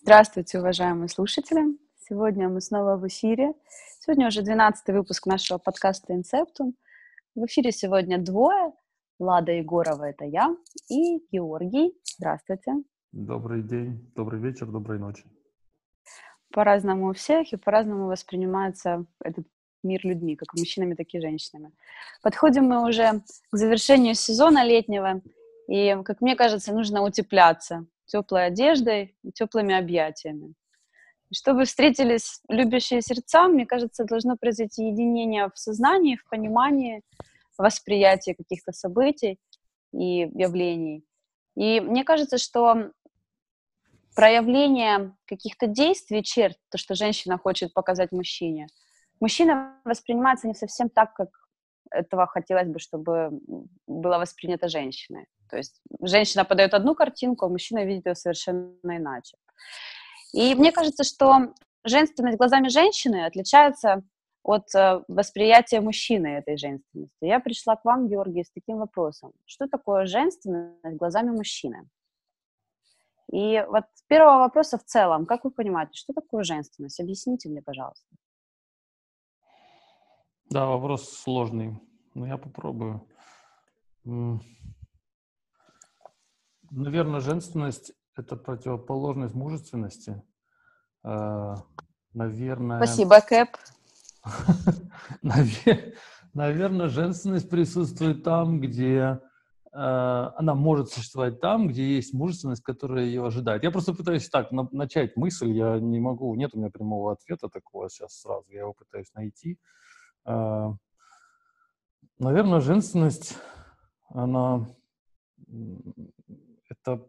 Здравствуйте, уважаемые слушатели. Сегодня мы снова в эфире. Сегодня уже 12 выпуск нашего подкаста «Инсептум». В эфире сегодня двое. Влада Егорова — это я, и Георгий. Здравствуйте. Добрый день, добрый вечер, доброй ночи. По-разному у всех, и по-разному воспринимается этот мир людьми, как мужчинами, так и женщинами. Подходим мы уже к завершению сезона летнего, и, как мне кажется, нужно утепляться теплой одеждой и теплыми объятиями. Чтобы встретились любящие сердца, мне кажется, должно произойти единение в сознании, в понимании, восприятии каких-то событий и явлений. И мне кажется, что проявление каких-то действий, черт, то, что женщина хочет показать мужчине, мужчина воспринимается не совсем так, как этого хотелось бы, чтобы было воспринято женщиной. То есть женщина подает одну картинку, а мужчина видит ее совершенно иначе. И мне кажется, что женственность глазами женщины отличается от э, восприятия мужчины этой женственности. Я пришла к вам, Георгий, с таким вопросом. Что такое женственность глазами мужчины? И вот с первого вопроса в целом, как вы понимаете, что такое женственность? Объясните мне, пожалуйста. Да, вопрос сложный, но я попробую. Наверное, женственность – это противоположность мужественности. Э, наверное... Спасибо, Кэп. Наверное, женственность присутствует там, где э, она может существовать там, где есть мужественность, которая ее ожидает. Я просто пытаюсь так начать мысль, я не могу, нет у меня прямого ответа такого сейчас сразу, я его пытаюсь найти. Э, наверное, женственность, она это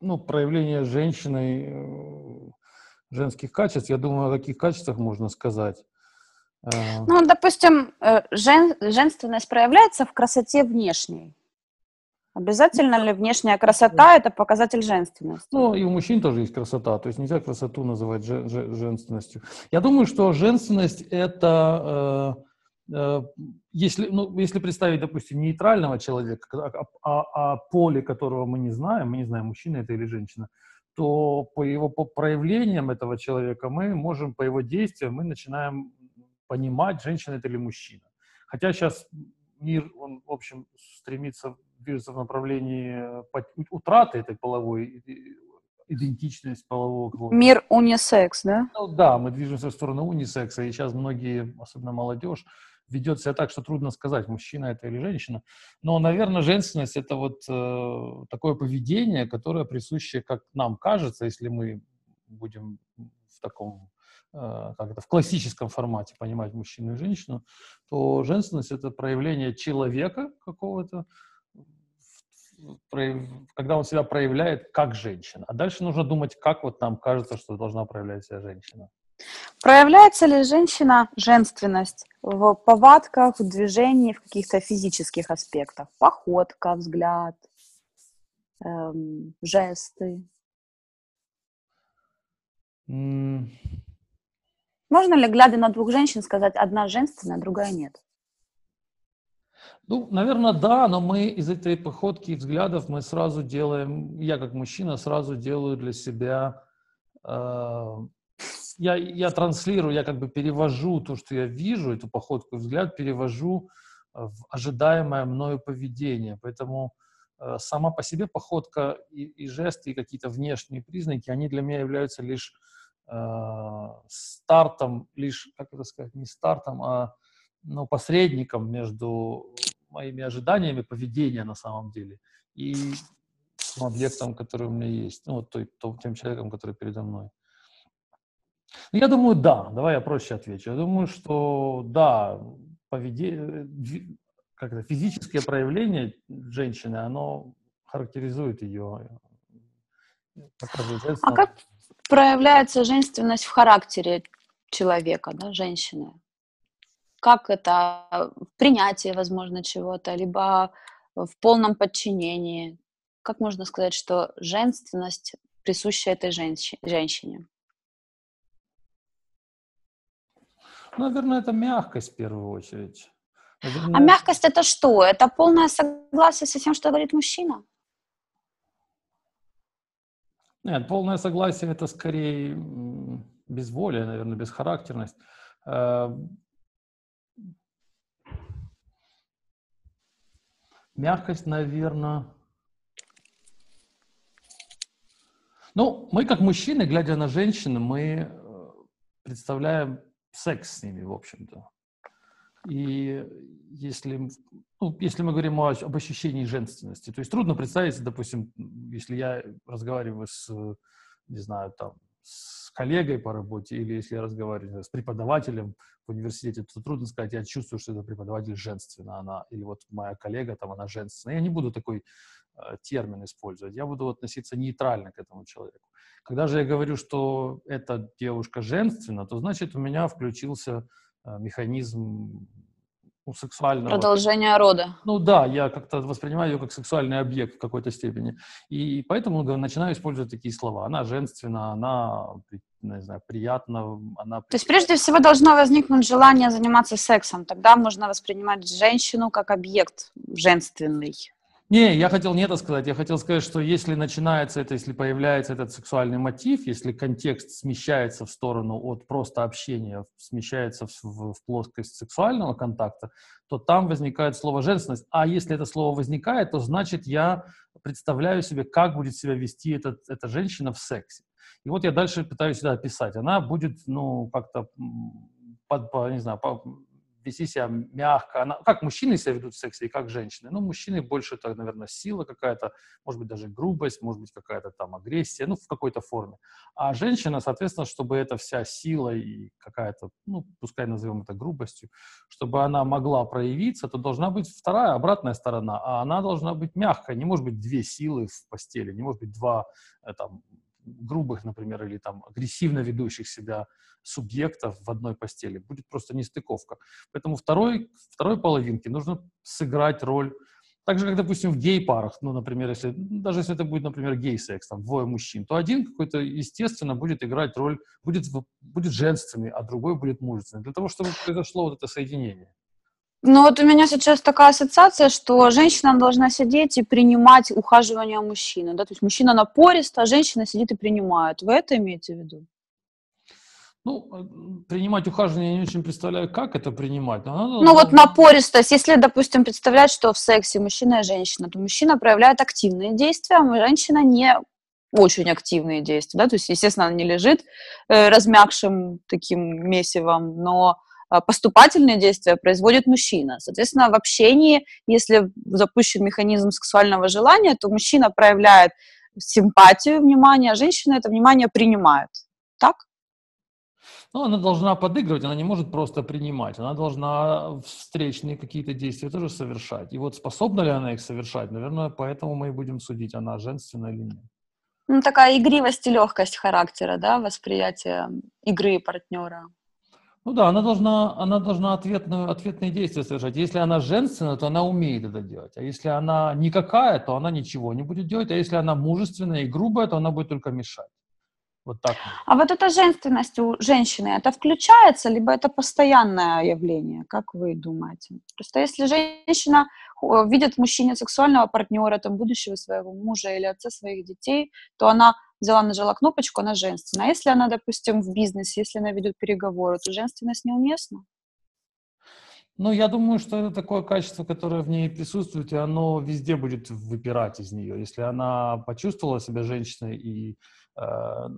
ну, проявление женщиной э, женских качеств. Я думаю, о каких качествах можно сказать. Э, ну, допустим, э, жен, женственность проявляется в красоте внешней. Обязательно ли внешняя красота – это показатель женственности? Ну, и у мужчин тоже есть красота, то есть нельзя красоту называть женственностью. Я думаю, что женственность – это если, ну, если представить, допустим, нейтрального человека, о, о, а, а, о поле которого мы не знаем, мы не знаем, мужчина это или женщина, то по его по проявлениям этого человека мы можем, по его действиям, мы начинаем понимать, женщина это или мужчина. Хотя сейчас мир, он, в общем, стремится, движется в направлении утраты этой половой идентичности полового. Мир унисекс, да? Ну, да, мы движемся в сторону унисекса, и сейчас многие, особенно молодежь, ведет себя так, что трудно сказать, мужчина это или женщина. Но, наверное, женственность это вот э, такое поведение, которое присуще, как нам кажется, если мы будем в таком, э, как это, в классическом формате понимать мужчину и женщину, то женственность это проявление человека какого-то, когда он себя проявляет как женщина. А дальше нужно думать, как вот нам кажется, что должна проявлять себя женщина. Проявляется ли женщина женственность в повадках, в движении, в каких-то физических аспектах? Походка, взгляд, эм, жесты? Mm. Можно ли, глядя на двух женщин, сказать, одна женственная, другая нет? Ну, наверное, да, но мы из этой походки и взглядов мы сразу делаем, я как мужчина сразу делаю для себя э, я, я транслирую, я как бы перевожу то, что я вижу, эту походку взгляд, перевожу э, в ожидаемое мною поведение. Поэтому э, сама по себе походка и, и жесты, и какие-то внешние признаки, они для меня являются лишь э, стартом, лишь, как это сказать, не стартом, а ну, посредником между моими ожиданиями поведения на самом деле и объектом, который у меня есть, ну, вот той, тем человеком, который передо мной. Ну, я думаю, да. Давай я проще отвечу. Я думаю, что да, поведение, как это, физическое проявление женщины, оно характеризует ее. А как проявляется женственность в характере человека, да, женщины? Как это в принятии, возможно, чего-то, либо в полном подчинении? Как можно сказать, что женственность присуща этой женщине? Наверное, это мягкость в первую очередь. Наверное... А мягкость это что? Это полное согласие со всем, что говорит мужчина? Нет, полное согласие это скорее безволие, наверное, бесхарактерность. Э, мягкость, наверное. Ну, мы как мужчины, глядя на женщин, мы э, представляем секс с ними, в общем-то. И если, ну, если мы говорим о, об ощущении женственности, то есть трудно представить, допустим, если я разговариваю с, не знаю, там, с коллегой по работе или если я разговариваю с преподавателем в университете, то трудно сказать, я чувствую, что это преподаватель женственна, она, или вот моя коллега, там, она женственная. Я не буду такой э, термин использовать, я буду относиться нейтрально к этому человеку. Когда же я говорю, что эта девушка женственна, то значит у меня включился Э, механизм ну, сексуального... Продолжение рода. Ну да, я как-то воспринимаю ее как сексуальный объект в какой-то степени. И поэтому начинаю использовать такие слова. Она женственна, она, не знаю, приятна, она... То есть прежде всего должно возникнуть желание заниматься сексом. Тогда можно воспринимать женщину как объект женственный. Не, я хотел не это сказать. Я хотел сказать, что если начинается это, если появляется этот сексуальный мотив, если контекст смещается в сторону от просто общения, смещается в, в, плоскость сексуального контакта, то там возникает слово женственность. А если это слово возникает, то значит я представляю себе, как будет себя вести этот, эта женщина в сексе. И вот я дальше пытаюсь сюда описать. Она будет, ну, как-то, под, по, не знаю, по, вести себя мягко. Она, как мужчины себя ведут в сексе и как женщины. Ну, мужчины больше, это, наверное, сила какая-то, может быть, даже грубость, может быть, какая-то там агрессия, ну, в какой-то форме. А женщина, соответственно, чтобы эта вся сила и какая-то, ну, пускай назовем это грубостью, чтобы она могла проявиться, то должна быть вторая, обратная сторона, а она должна быть мягкая. Не может быть две силы в постели, не может быть два э, там, грубых, например, или там агрессивно ведущих себя субъектов в одной постели. Будет просто нестыковка. Поэтому второй, второй половинке нужно сыграть роль так же, как, допустим, в гей-парах, ну, например, если, даже если это будет, например, гей-секс, там, двое мужчин, то один какой-то, естественно, будет играть роль, будет, будет женственный, а другой будет мужественный, для того, чтобы произошло вот это соединение. Ну вот у меня сейчас такая ассоциация, что женщина должна сидеть и принимать ухаживание мужчины, да, то есть мужчина напорист, а женщина сидит и принимает. Вы это имеете в виду? Ну, э, принимать ухаживание я не очень представляю, как это принимать. Но надо, ну, вот напористость. Если, допустим, представлять, что в сексе мужчина и женщина, то мужчина проявляет активные действия, а женщина не очень активные действия, да, то есть, естественно, она не лежит э, размягшим таким месивом, но поступательные действия производит мужчина. Соответственно, в общении, если запущен механизм сексуального желания, то мужчина проявляет симпатию, внимание, а женщина это внимание принимает. Так? Ну, она должна подыгрывать, она не может просто принимать. Она должна встречные какие-то действия тоже совершать. И вот способна ли она их совершать, наверное, поэтому мы и будем судить, она женственная или нет. Ну, такая игривость и легкость характера, да, восприятие игры партнера. Ну да, она должна, она должна ответную, ответные действия совершать. Если она женственная, то она умеет это делать. А если она никакая, то она ничего не будет делать. А если она мужественная и грубая, то она будет только мешать. Вот так. А вот эта женственность у женщины, это включается, либо это постоянное явление? Как вы думаете? Просто если женщина видит в мужчине сексуального партнера, там, будущего своего мужа или отца своих детей, то она взяла, нажала кнопочку, она женственная. А если она, допустим, в бизнесе, если она ведет переговоры, то женственность неуместна? Ну, я думаю, что это такое качество, которое в ней присутствует, и оно везде будет выпирать из нее. Если она почувствовала себя женщиной и э,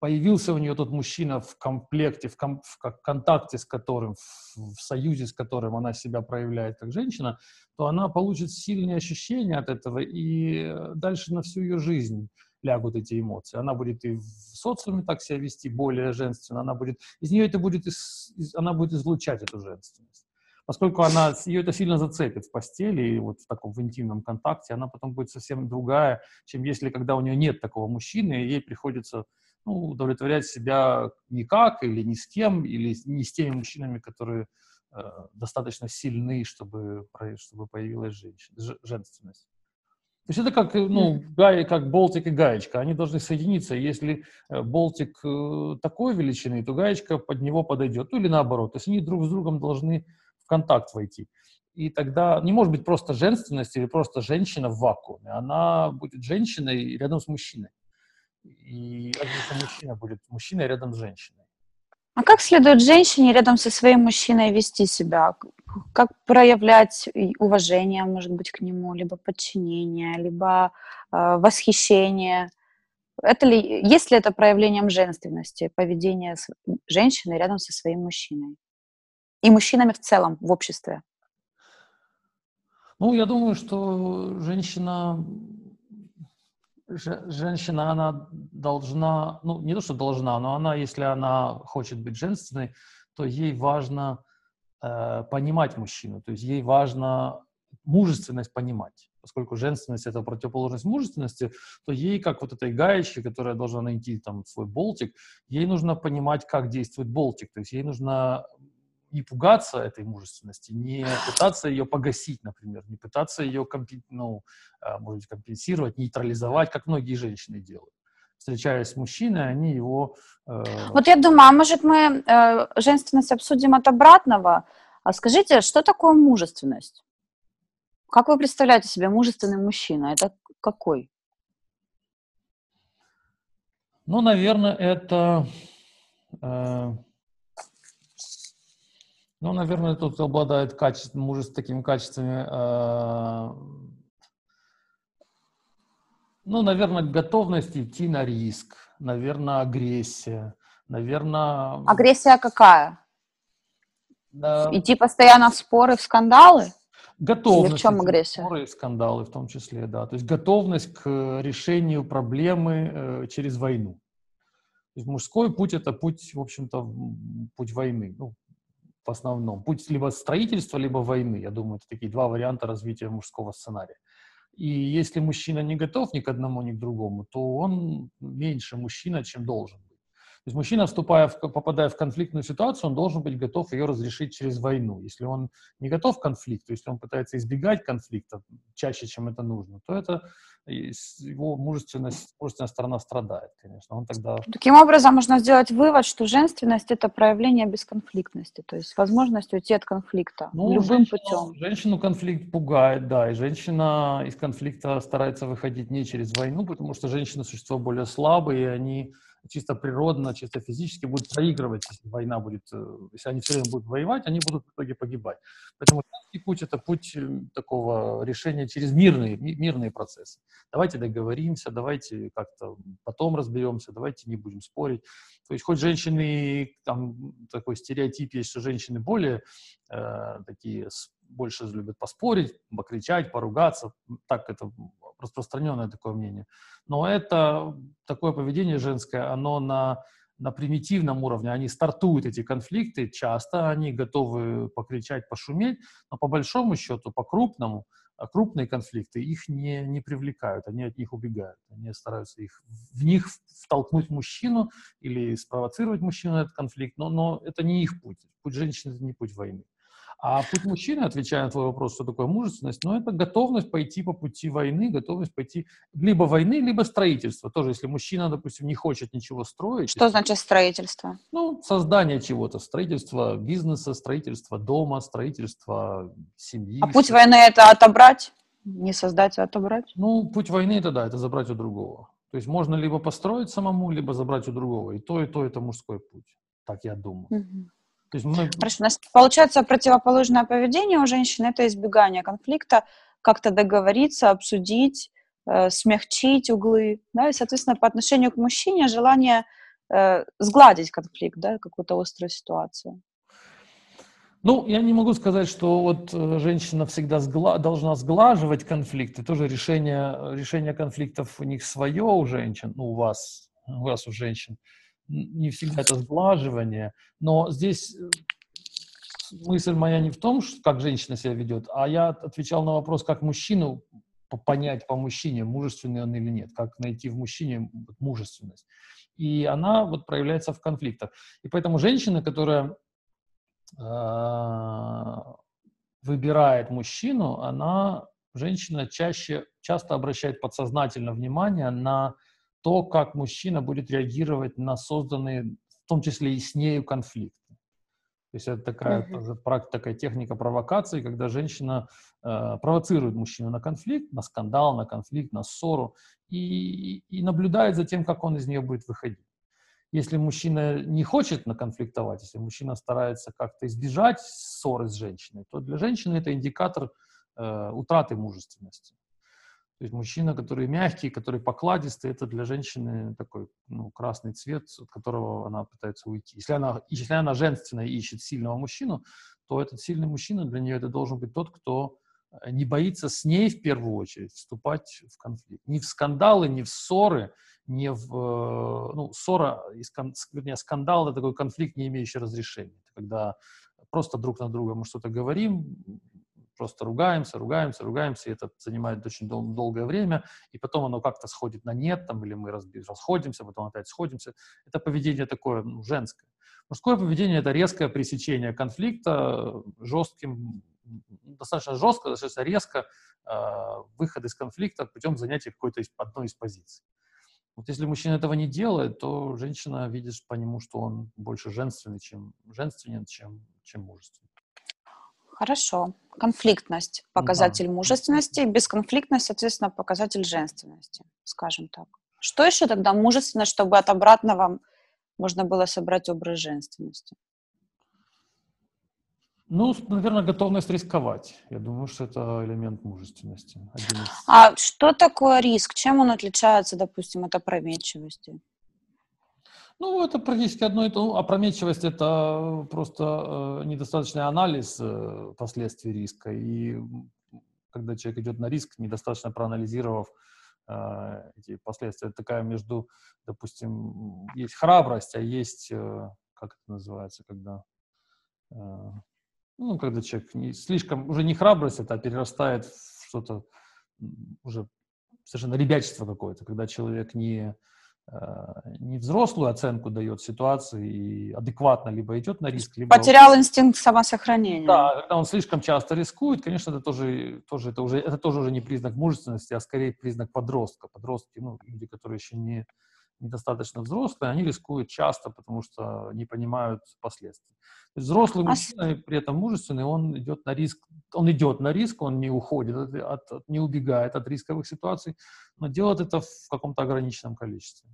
появился у нее тот мужчина в комплекте, в, ком, в контакте с которым, в, в союзе с которым она себя проявляет как женщина, то она получит сильные ощущения от этого, и э, дальше на всю ее жизнь лягут эти эмоции. Она будет и в социуме так себя вести более женственно, она будет, из нее это будет, из, из, она будет излучать эту женственность. Поскольку она, ее это сильно зацепит в постели и вот в таком в интимном контакте, она потом будет совсем другая, чем если когда у нее нет такого мужчины, и ей приходится ну, удовлетворять себя никак или ни с кем, или не с теми мужчинами, которые э, достаточно сильны, чтобы, чтобы появилась женщина, женственность. То есть это как, э, ну, гай, как болтик и гаечка, они должны соединиться. Если э, болтик э, такой величины, то гаечка под него подойдет, ну или наоборот. То есть они друг с другом должны в контакт войти. И тогда не может быть просто женственность или просто женщина в вакууме. Она будет женщиной рядом с мужчиной. И мужчина будет мужчиной рядом с женщиной. А как следует женщине рядом со своим мужчиной вести себя? Как проявлять уважение, может быть, к нему, либо подчинение, либо э, восхищение? Это ли, есть ли это проявлением женственности, поведение женщины рядом со своим мужчиной? И мужчинами в целом в обществе? Ну, я думаю, что женщина, женщина, она должна, ну, не то, что должна, но она, если она хочет быть женственной, то ей важно э, понимать мужчину, то есть ей важно мужественность понимать. Поскольку женственность — это противоположность мужественности, то ей, как вот этой гаечке, которая должна найти там свой болтик, ей нужно понимать, как действует болтик. То есть ей нужно не пугаться этой мужественности, не пытаться ее погасить, например, не пытаться ее ну, а, может быть, компенсировать, нейтрализовать, как многие женщины делают. Встречаясь с мужчиной, они его... Э... Вот я думаю, а может мы э, женственность обсудим от обратного? А скажите, что такое мужественность? Как вы представляете себе мужественный мужчина? Это какой? Ну, наверное, это... Э ну, наверное, тот, кто обладает качеством, мужеством, такими качествами, э, ну, наверное, готовность идти на риск, наверное, агрессия, наверное... Агрессия какая? Да. Идти постоянно в споры, в скандалы? Готовность. Или в чем агрессия? Споры и скандалы в том числе, да. То есть готовность к решению проблемы э, через войну. То есть мужской путь – это путь, в общем-то, путь войны. Ну, в основном. Путь либо строительства, либо войны. Я думаю, это такие два варианта развития мужского сценария. И если мужчина не готов ни к одному, ни к другому, то он меньше мужчина, чем должен есть мужчина, вступая в, попадая в конфликтную ситуацию, он должен быть готов ее разрешить через войну. Если он не готов к конфликту, если он пытается избегать конфликта чаще, чем это нужно, то это его мужественность, мужественная сторона страдает, конечно. Он тогда... Таким образом, можно сделать вывод, что женственность – это проявление бесконфликтности, то есть возможность уйти от конфликта ну, любым женщину, путем. Женщину конфликт пугает, да, и женщина из конфликта старается выходить не через войну, потому что женщины – существа более слабые, и они чисто природно, чисто физически будут проигрывать, если война будет, э, если они все время будут воевать, они будут в итоге погибать. Поэтому женский путь – это путь э, такого решения через мирные, мирные процессы. Давайте договоримся, давайте как-то потом разберемся, давайте не будем спорить. То есть хоть женщины, там такой стереотип есть, что женщины более э, такие, больше любят поспорить, покричать, поругаться, так это распространенное такое мнение. Но это такое поведение женское, оно на, на примитивном уровне. Они стартуют эти конфликты, часто они готовы покричать, пошуметь, но по большому счету, по крупному, а крупные конфликты их не, не привлекают, они от них убегают. Они стараются их, в них втолкнуть мужчину или спровоцировать мужчину на этот конфликт, но, но это не их путь. Путь женщины – это не путь войны. А путь мужчины, отвечая на твой вопрос, что такое мужественность, ну, это готовность пойти по пути войны, готовность пойти либо войны, либо строительства. Тоже, если мужчина, допустим, не хочет ничего строить. Что если, значит строительство? Ну, создание чего-то. Строительство бизнеса, строительство дома, строительство семьи. А путь войны – это отобрать? Не создать, а отобрать? Ну, путь войны – это да, это забрать у другого. То есть можно либо построить самому, либо забрать у другого. И то, и то – это мужской путь. Так я думаю. Угу. То есть мы... У нас получается противоположное поведение у женщин – это избегание конфликта, как-то договориться, обсудить, э, смягчить углы, да, и, соответственно, по отношению к мужчине желание э, сгладить конфликт, да, какую-то острую ситуацию. Ну, я не могу сказать, что вот э, женщина всегда сгла- должна сглаживать конфликты. Тоже решение, решение конфликтов у них свое у женщин, ну, у вас, у вас у женщин не всегда это сглаживание, но здесь э, мысль моя не в том, как женщина себя ведет, а я отвечал на вопрос, как мужчину понять по мужчине, мужественный он или нет, как найти в мужчине мужественность. И она вот проявляется в конфликтах. И поэтому женщина, которая э, выбирает мужчину, она, женщина чаще, часто обращает подсознательно внимание на то, как мужчина будет реагировать на созданные, в том числе и с нею, конфликты. То есть это такая, uh-huh. тоже, такая техника провокации, когда женщина э, провоцирует мужчину на конфликт, на скандал, на конфликт, на ссору, и, и наблюдает за тем, как он из нее будет выходить. Если мужчина не хочет наконфликтовать, если мужчина старается как-то избежать ссоры с женщиной, то для женщины это индикатор э, утраты мужественности. То есть мужчина, который мягкий, который покладистый, это для женщины такой ну, красный цвет, от которого она пытается уйти. Если она, если она женственная и ищет сильного мужчину, то этот сильный мужчина для нее это должен быть тот, кто э, не боится с ней в первую очередь вступать в конфликт. Не в скандалы, не в ссоры, не в... Э, ну, ссора, вернее, скандал — это такой конфликт, не имеющий разрешения. Это когда просто друг на друга мы что-то говорим, просто ругаемся, ругаемся, ругаемся, и это занимает очень дол- долгое время, и потом оно как-то сходит на нет, там, или мы расходимся, потом опять сходимся. Это поведение такое ну, женское. Мужское поведение — это резкое пресечение конфликта жестким, достаточно жестко, достаточно резко э, выход из конфликта путем занятия какой-то из, одной из позиций. Вот если мужчина этого не делает, то женщина видит по нему, что он больше женственный, чем женственен, чем, чем мужественный. Хорошо. Конфликтность – показатель да. мужественности, бесконфликтность, соответственно, показатель женственности, скажем так. Что еще тогда мужественно, чтобы от обратного можно было собрать образ женственности? Ну, наверное, готовность рисковать. Я думаю, что это элемент мужественности. Из... А что такое риск? Чем он отличается, допустим, от опрометчивости? Ну, это практически одно и то. Опрометчивость – это просто э, недостаточный анализ э, последствий риска. И когда человек идет на риск, недостаточно проанализировав э, эти последствия. Это такая между, допустим, есть храбрость, а есть, как это называется, когда, ну, когда человек не, слишком, уже не храбрость это, а перерастает в что-то уже совершенно ребячество какое-то, когда человек не не взрослую оценку дает ситуации и адекватно либо идет на риск, либо... Потерял инстинкт самосохранения. Да, когда он слишком часто рискует, конечно, это тоже, тоже, это уже, это тоже уже не признак мужественности, а скорее признак подростка. Подростки, ну, люди, которые еще не, недостаточно взрослые, они рискуют часто, потому что не понимают последствий. Взрослый а мужчина, при этом мужественный, он идет на риск, он идет на риск, он не уходит, от, от, не убегает от рисковых ситуаций, но делает это в каком-то ограниченном количестве.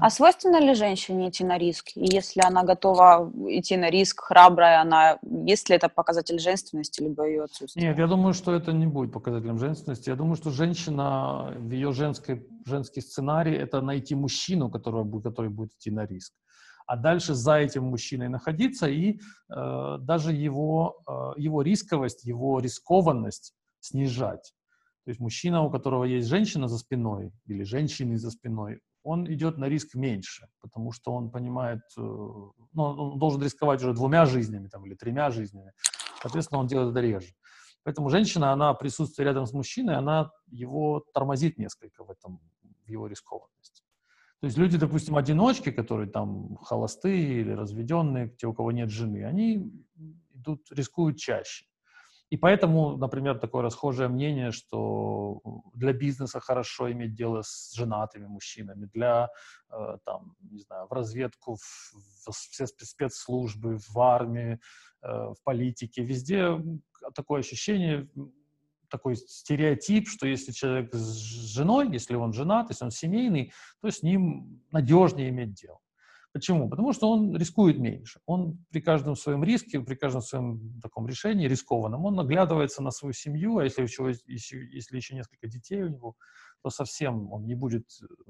А свойственно ли женщине идти на риск? И если она готова идти на риск, храбрая, она, есть ли это показатель женственности, либо ее отсутствие? Нет, я думаю, что это не будет показателем женственности. Я думаю, что женщина, в ее женской, женский сценарий, это найти мужчину, который, который будет идти на риск. А дальше за этим мужчиной находиться и э, даже его, э, его рисковость, его рискованность снижать. То есть мужчина, у которого есть женщина за спиной или женщины за спиной, он идет на риск меньше, потому что он понимает, э, ну, он должен рисковать уже двумя жизнями там, или тремя жизнями. Соответственно, он делает это реже. Поэтому женщина, она присутствие рядом с мужчиной, она его тормозит несколько в этом, в его рискованности. То есть люди, допустим, одиночки, которые там холостые или разведенные, те, у кого нет жены, они идут, рискуют чаще. И поэтому, например, такое расхожее мнение, что для бизнеса хорошо иметь дело с женатыми мужчинами, для, э, там, не знаю, в разведку, в, в все спецслужбы, в армии, э, в политике, везде такое ощущение, такой стереотип, что если человек с женой, если он женат, если он семейный, то с ним надежнее иметь дело. Почему? Потому что он рискует меньше. Он при каждом своем риске, при каждом своем таком решении рискованном, он наглядывается на свою семью, а если еще, если, если еще несколько детей у него, то совсем он не будет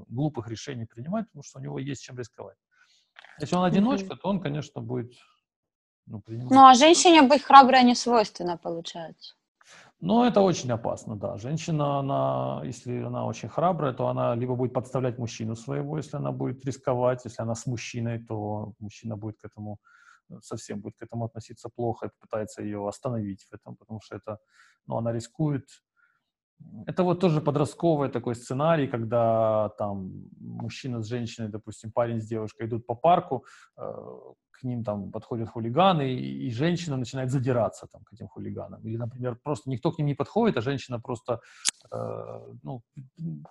глупых решений принимать, потому что у него есть чем рисковать. Если он одиночка, то он, конечно, будет ну, принимать. Ну, а женщине быть храброй не свойственно, получается. Ну, это очень опасно, да. Женщина, она, если она очень храбрая, то она либо будет подставлять мужчину своего, если она будет рисковать, если она с мужчиной, то мужчина будет к этому э, совсем будет к этому относиться плохо и пытается ее остановить в этом, потому что это, ну, она рискует. Это вот тоже подростковый такой сценарий, когда там мужчина с женщиной, допустим, парень с девушкой идут по парку, э, к ним там подходят хулиганы, и, и женщина начинает задираться там к этим хулиганам. Или, например, просто никто к ним не подходит, а женщина просто э, ну,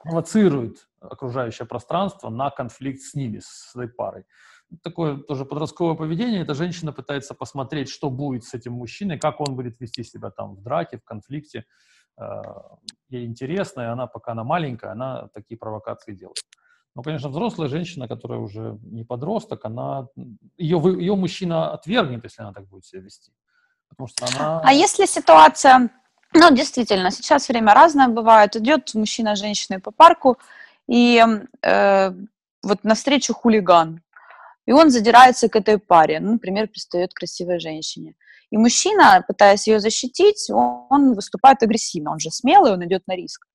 провоцирует окружающее пространство на конфликт с ними, с этой парой. Такое тоже подростковое поведение. Эта женщина пытается посмотреть, что будет с этим мужчиной, как он будет вести себя там в драке, в конфликте. Э, ей интересно, и она, пока она маленькая, она такие провокации делает. Но, конечно, взрослая женщина, которая уже не подросток, она, ее, ее мужчина отвергнет, если она так будет себя вести. Потому что она... А если ситуация, ну, действительно, сейчас время разное бывает, идет мужчина с женщиной по парку, и э, вот навстречу хулиган, и он задирается к этой паре, ну, например, пристает к красивой женщине. И мужчина, пытаясь ее защитить, он, он выступает агрессивно, он же смелый, он идет на риск.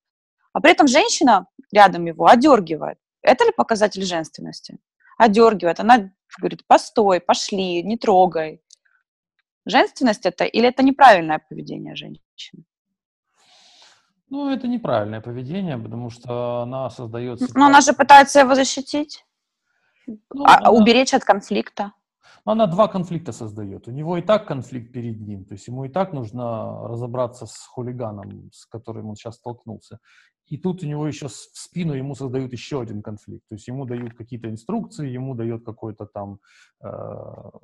А при этом женщина рядом его одергивает. Это ли показатель женственности? Одергивает. Она говорит, постой, пошли, не трогай. Женственность это или это неправильное поведение женщины? Ну, это неправильное поведение, потому что она создает... Но она же пытается его защитить, ну, а, она... уберечь от конфликта. Она два конфликта создает. У него и так конфликт перед ним, то есть ему и так нужно разобраться с хулиганом, с которым он сейчас столкнулся. И тут у него еще в спину ему создают еще один конфликт. То есть ему дают какие-то инструкции, ему дают какой-то там, э,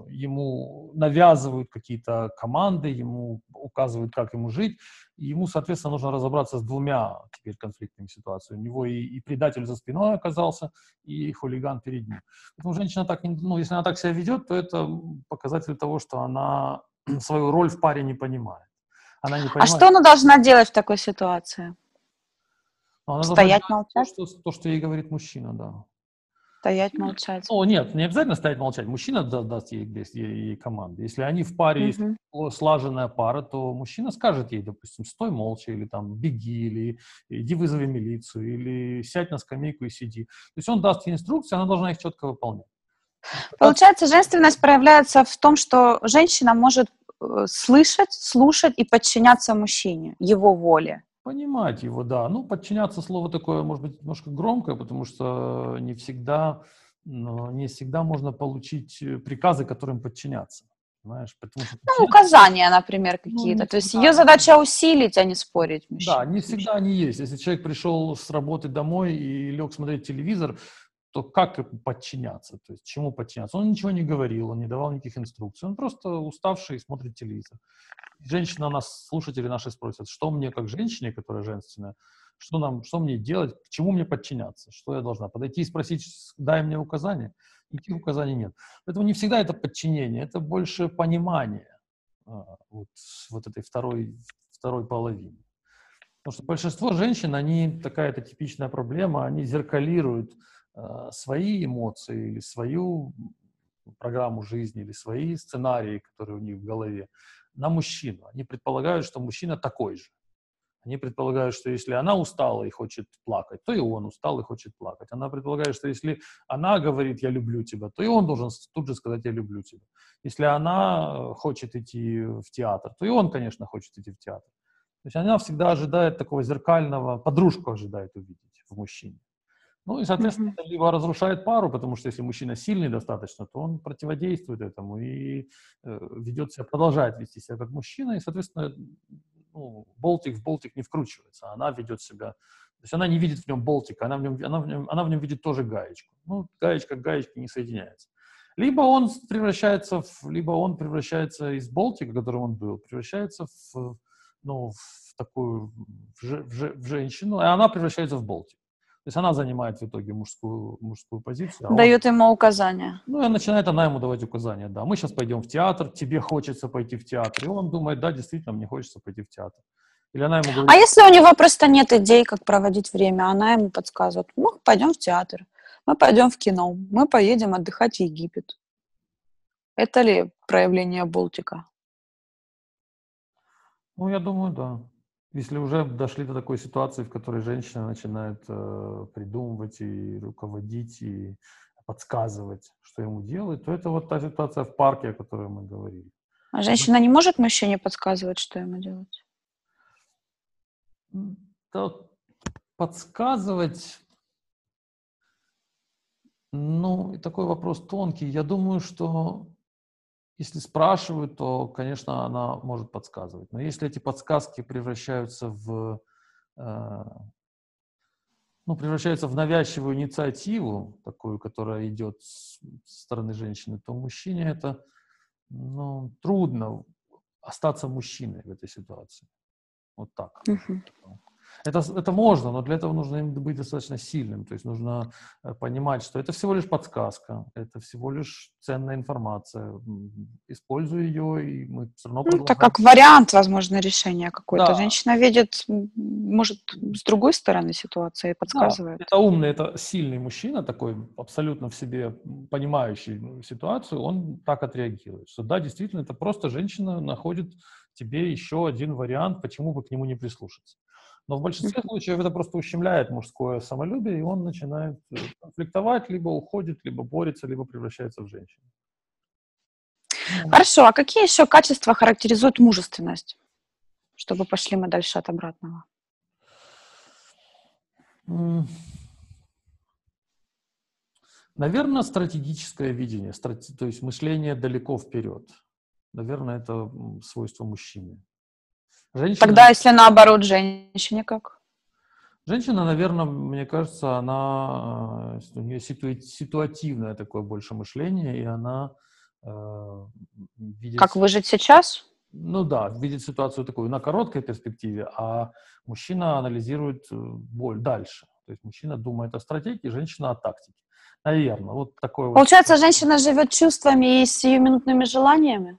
ему навязывают какие-то команды, ему указывают, как ему жить. И ему, соответственно, нужно разобраться с двумя теперь конфликтными ситуациями. У него и, и предатель за спиной оказался, и хулиган перед ним. Поэтому женщина так, ну, если она так себя ведет, то это показатель того, что она свою роль в паре не понимает. Она не понимает. А что она должна делать в такой ситуации? Она Стоять, молчать? То что, то, что ей говорит мужчина, да. Стоять, молчать. О, нет, не обязательно стоять, молчать. Мужчина да, даст ей, ей, ей команды. Если они в паре, uh-huh. если слаженная пара, то мужчина скажет ей, допустим, стой молча, или там беги, или иди вызови милицию, или сядь на скамейку и сиди. То есть он даст ей инструкции, она должна их четко выполнять. Получается, женственность проявляется в том, что женщина может э, слышать, слушать и подчиняться мужчине, его воле. Понимать его, да. Ну, подчиняться слово такое, может быть, немножко громкое, потому что не всегда, но не всегда можно получить э, приказы, которым подчиняться. Знаешь, потому что ну, указания, например, ну, какие-то. Ну, То есть ее задача усилить, а не спорить. Мужчина. Да, не всегда они есть. Если человек пришел с работы домой и лег смотреть телевизор, то как подчиняться? То есть чему подчиняться? Он ничего не говорил, он не давал никаких инструкций. Он просто уставший смотрит телевизор. Женщина нас, слушатели наши спросят, что мне как женщине, которая женственная, что, нам, что мне делать, к чему мне подчиняться, что я должна подойти и спросить, дай мне указания. Никаких указаний нет. Поэтому не всегда это подчинение, это больше понимание а, вот, вот этой второй, второй половины. Потому что большинство женщин, они такая-то типичная проблема, они зеркалируют свои эмоции или свою программу жизни или свои сценарии, которые у них в голове, на мужчину. Они предполагают, что мужчина такой же. Они предполагают, что если она устала и хочет плакать, то и он устал и хочет плакать. Она предполагает, что если она говорит «я люблю тебя», то и он должен тут же сказать «я люблю тебя». Если она хочет идти в театр, то и он, конечно, хочет идти в театр. То есть она всегда ожидает такого зеркального, подружку ожидает увидеть в мужчине. Ну и, соответственно, mm-hmm. это либо разрушает пару, потому что если мужчина сильный достаточно, то он противодействует этому и э, ведет себя, продолжает вести себя как мужчина, и, соответственно, ну, болтик в болтик не вкручивается, а она ведет себя, то есть она не видит в нем болтика, она в нем, она в нем, она в нем видит тоже гаечку. Ну, гаечка к гаечке не соединяется. Либо он превращается в, либо он превращается из болтика, которым он был, превращается в, ну, в такую, в, в, в женщину, и она превращается в болтик. То есть она занимает в итоге мужскую, мужскую позицию. А Дает он, ему указания. Ну, и начинает она ему давать указания, да. Мы сейчас пойдем в театр, тебе хочется пойти в театр. И он думает, да, действительно, мне хочется пойти в театр. Или она ему говорит... А если у него просто нет идей, как проводить время, она ему подсказывает, ну, пойдем в театр, мы пойдем в кино, мы поедем отдыхать в Египет. Это ли проявление Болтика? Ну, я думаю, да. Если уже дошли до такой ситуации, в которой женщина начинает э, придумывать и руководить, и подсказывать, что ему делать, то это вот та ситуация в парке, о которой мы говорили. А женщина не может мужчине подсказывать, что ему делать? Да, подсказывать, ну, такой вопрос тонкий. Я думаю, что если спрашивают, то, конечно, она может подсказывать. Но если эти подсказки превращаются в, э, ну, превращается в навязчивую инициативу, такую, которая идет с, с стороны женщины, то мужчине это ну, трудно остаться мужчиной в этой ситуации. Вот так. Uh-huh. Это, это можно, но для этого нужно быть достаточно сильным. То есть нужно э, понимать, что это всего лишь подсказка, это всего лишь ценная информация. Используй ее, и мы все равно продолжаем. Ну, это как вариант, возможно, решения какой-то. Да. Женщина видит, может, с другой стороны ситуации и подсказывает. Да, это умный, это сильный мужчина, такой абсолютно в себе понимающий ситуацию, он так отреагирует. Что да, действительно, это просто женщина находит тебе еще один вариант, почему бы к нему не прислушаться. Но в большинстве случаев это просто ущемляет мужское самолюбие, и он начинает э, конфликтовать, либо уходит, либо борется, либо превращается в женщину. Хорошо, а какие еще качества характеризуют мужественность? Чтобы пошли мы дальше от обратного. Наверное, стратегическое видение, то есть мышление далеко вперед. Наверное, это свойство мужчины. Женщина... Тогда, если наоборот, женщине как? Женщина, наверное, мне кажется, она, э, у нее ситуативное такое больше мышление, и она э, видит... Как выжить сейчас? Ну да, видит ситуацию такую на короткой перспективе, а мужчина анализирует э, боль дальше. То есть мужчина думает о стратегии, женщина о тактике. Наверное, вот такое Получается, вот. женщина живет чувствами и сиюминутными желаниями?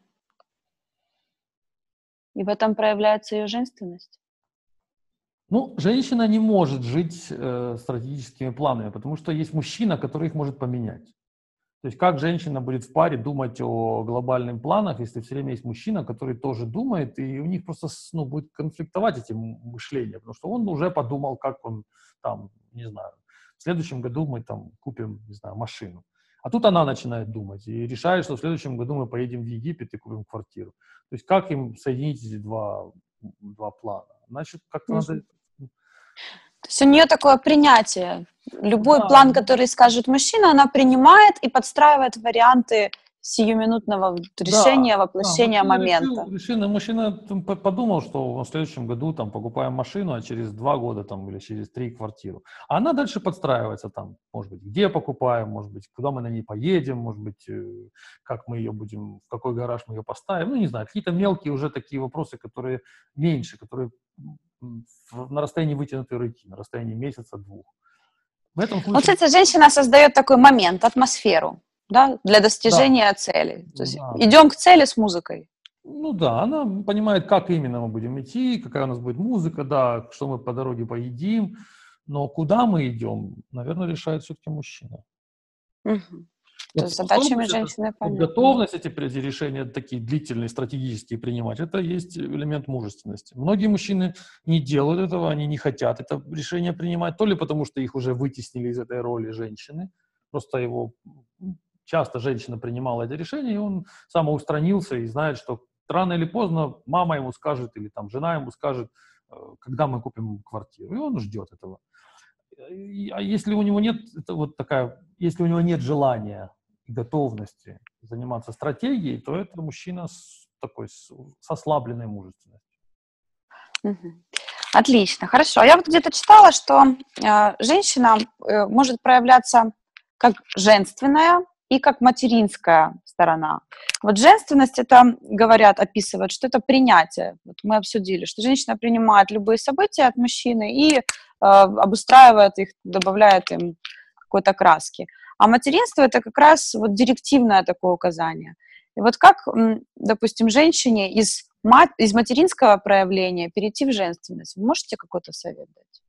И в этом проявляется ее женственность. Ну, женщина не может жить э, стратегическими планами, потому что есть мужчина, который их может поменять. То есть как женщина будет в паре думать о глобальных планах, если все время есть мужчина, который тоже думает, и у них просто ну, будет конфликтовать эти мышления, потому что он уже подумал, как он там, не знаю, в следующем году мы там купим, не знаю, машину. А тут она начинает думать и решает, что в следующем году мы поедем в Египет и купим квартиру. То есть как им соединить эти два, два плана? Значит, как-то надо... То есть у нее такое принятие. Любой да. план, который скажет мужчина, она принимает и подстраивает варианты сиюминутного решения, да, воплощения да, момента. Решил, мужчина подумал, что в следующем году там покупаем машину, а через два года там или через три квартиру. А она дальше подстраивается там, может быть, где покупаем, может быть, куда мы на ней поедем, может быть, э, как мы ее будем, в какой гараж мы ее поставим. Ну, не знаю, какие-то мелкие уже такие вопросы, которые меньше, которые на расстоянии вытянутой руки, на расстоянии месяца-двух. В этом случае... Вот, кстати, женщина создает такой момент, атмосферу да, для достижения да. цели. То есть да. идем к цели с музыкой. Ну да, она понимает, как именно мы будем идти, какая у нас будет музыка, да, что мы по дороге поедим, но куда мы идем, наверное, решает все-таки мужчина. Угу. Вот То есть задачами женщины понятно. Готовность эти решения такие длительные, стратегические принимать, это есть элемент мужественности. Многие мужчины не делают этого, они не хотят это решение принимать, то ли потому, что их уже вытеснили из этой роли женщины, просто его часто женщина принимала эти решения, и он самоустранился и знает, что рано или поздно мама ему скажет или там жена ему скажет, э, когда мы купим квартиру, и он ждет этого. А если у него нет, это вот такая, если у него нет желания готовности заниматься стратегией, то это мужчина с такой с, с ослабленной мужественностью. Отлично, хорошо. Я вот где-то читала, что э, женщина э, может проявляться как женственная, и как материнская сторона. Вот женственность это, говорят, описывают, что это принятие. Вот мы обсудили, что женщина принимает любые события от мужчины и э, обустраивает их, добавляет им какой-то краски. А материнство это как раз вот директивное такое указание. И вот как, допустим, женщине из, мат, из материнского проявления перейти в женственность? Вы можете какой-то совет дать?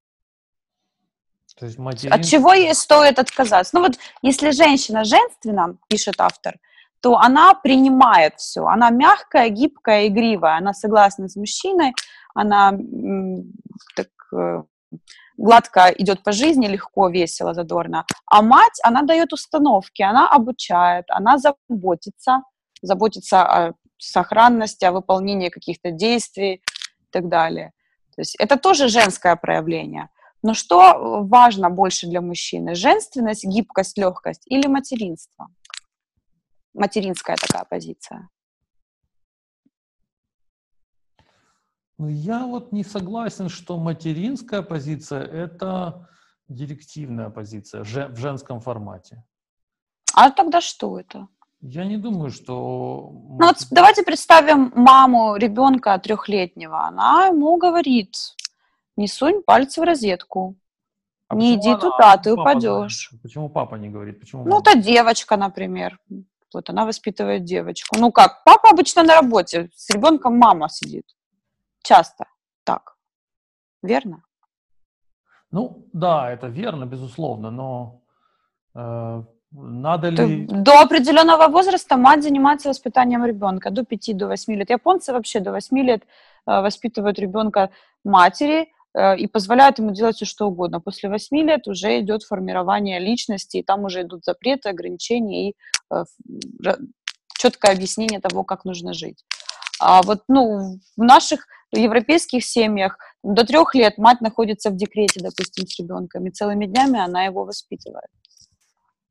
То есть материн... От чего ей стоит отказаться? Ну вот, если женщина женственна, пишет автор, то она принимает все. Она мягкая, гибкая, игривая. Она согласна с мужчиной, она так, э, гладко идет по жизни, легко, весело, задорно. А мать, она дает установки, она обучает, она заботится, заботится о сохранности, о выполнении каких-то действий и так далее. То есть это тоже женское проявление. Но что важно больше для мужчины? Женственность, гибкость, легкость или материнство? Материнская такая позиция. Ну, я вот не согласен, что материнская позиция – это директивная позиция в женском формате. А тогда что это? Я не думаю, что... Ну вот давайте представим маму ребенка трехлетнего. Она ему говорит, не сунь пальцы в розетку, а не иди она, туда, ты упадешь. Знает? Почему папа не говорит? Почему ну, это девочка, например. Вот она воспитывает девочку. Ну как, папа обычно на работе, с ребенком мама сидит. Часто так. Верно? Ну, да, это верно, безусловно, но э, надо ли... До определенного возраста мать занимается воспитанием ребенка, до 5-8 до лет. Японцы вообще до 8 лет э, воспитывают ребенка матери, и позволяют ему делать все, что угодно. После 8 лет уже идет формирование личности, и там уже идут запреты, ограничения и э, четкое объяснение того, как нужно жить. А вот ну, в наших европейских семьях до трех лет мать находится в декрете, допустим, с ребенком, и целыми днями она его воспитывает.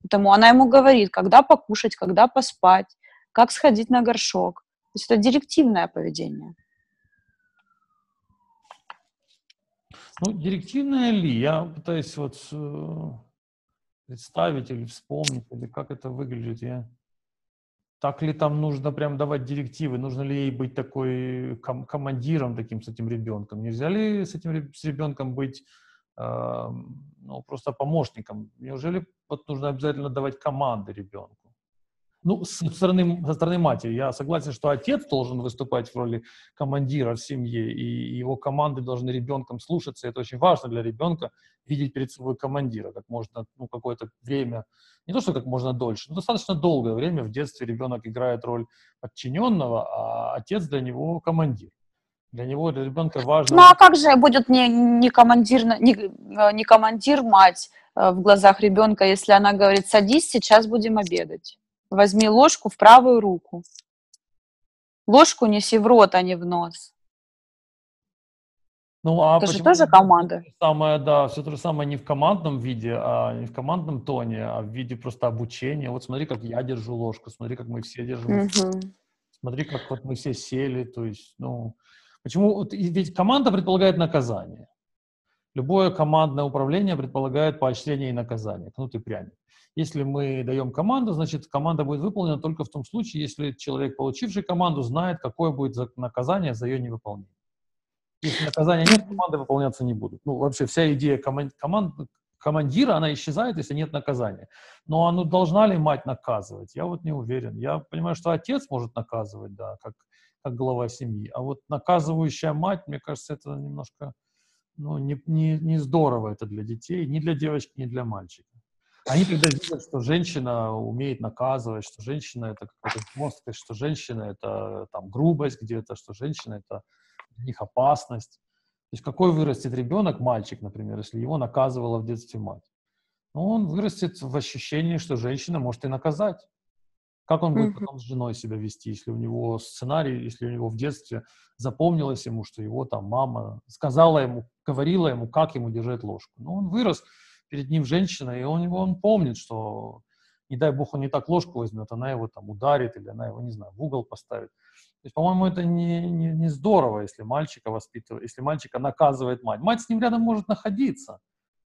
Поэтому она ему говорит, когда покушать, когда поспать, как сходить на горшок. То есть это директивное поведение. Ну, директивная ли? Я пытаюсь вот э, представить или вспомнить, или как это выглядит. Я... Так ли там нужно прям давать директивы? Нужно ли ей быть такой ком- командиром таким с этим ребенком? Нельзя ли с этим с ребенком быть э, ну, просто помощником? Неужели вот нужно обязательно давать команды ребенку? Ну, со стороны, со стороны матери. Я согласен, что отец должен выступать в роли командира в семье, и его команды должны ребенком слушаться. Это очень важно для ребенка, видеть перед собой командира как можно, ну, какое-то время, не то, что как можно дольше, но достаточно долгое время в детстве ребенок играет роль подчиненного, а отец для него командир. Для него, для ребенка важно... Ну, а как же будет не, не, командир, не, э, не командир мать э, в глазах ребенка, если она говорит, садись, сейчас будем обедать? Возьми ложку в правую руку. Ложку неси в рот, а не в нос. Ну, а это же тоже команда. Самое, да, все то же самое не в командном виде, а не в командном тоне, а в виде просто обучения. Вот смотри, как я держу ложку, смотри, как мы все держим. Угу. Смотри, как вот мы все сели. То есть, ну, почему? Ведь команда предполагает наказание. Любое командное управление предполагает поощрение и наказание, кнут и пряник. Если мы даем команду, значит, команда будет выполнена только в том случае, если человек, получивший команду, знает, какое будет наказание за ее невыполнение. Если наказания нет, команды выполняться не будут. Ну, вообще вся идея команд, команд, командира, она исчезает, если нет наказания. Но оно должна ли мать наказывать? Я вот не уверен. Я понимаю, что отец может наказывать, да, как, как глава семьи. А вот наказывающая мать, мне кажется, это немножко ну, не, не, не здорово это для детей, ни для девочки, ни для мальчика. Они тогда видят, что женщина умеет наказывать, что женщина это какая-то жесткость, что женщина это там грубость где-то, что женщина это для них опасность. То есть какой вырастет ребенок, мальчик, например, если его наказывала в детстве мать? Ну, он вырастет в ощущении, что женщина может и наказать. Как он будет потом с женой себя вести, если у него сценарий, если у него в детстве запомнилось ему, что его там мама сказала ему, говорила ему, как ему держать ложку. Но он вырос, перед ним женщина, и он, он помнит, что, не дай бог, он не так ложку возьмет, она его там ударит, или она его, не знаю, в угол поставит. То есть, по-моему, это не, не, не здорово, если мальчика воспитывает, если мальчика наказывает мать. Мать с ним рядом может находиться.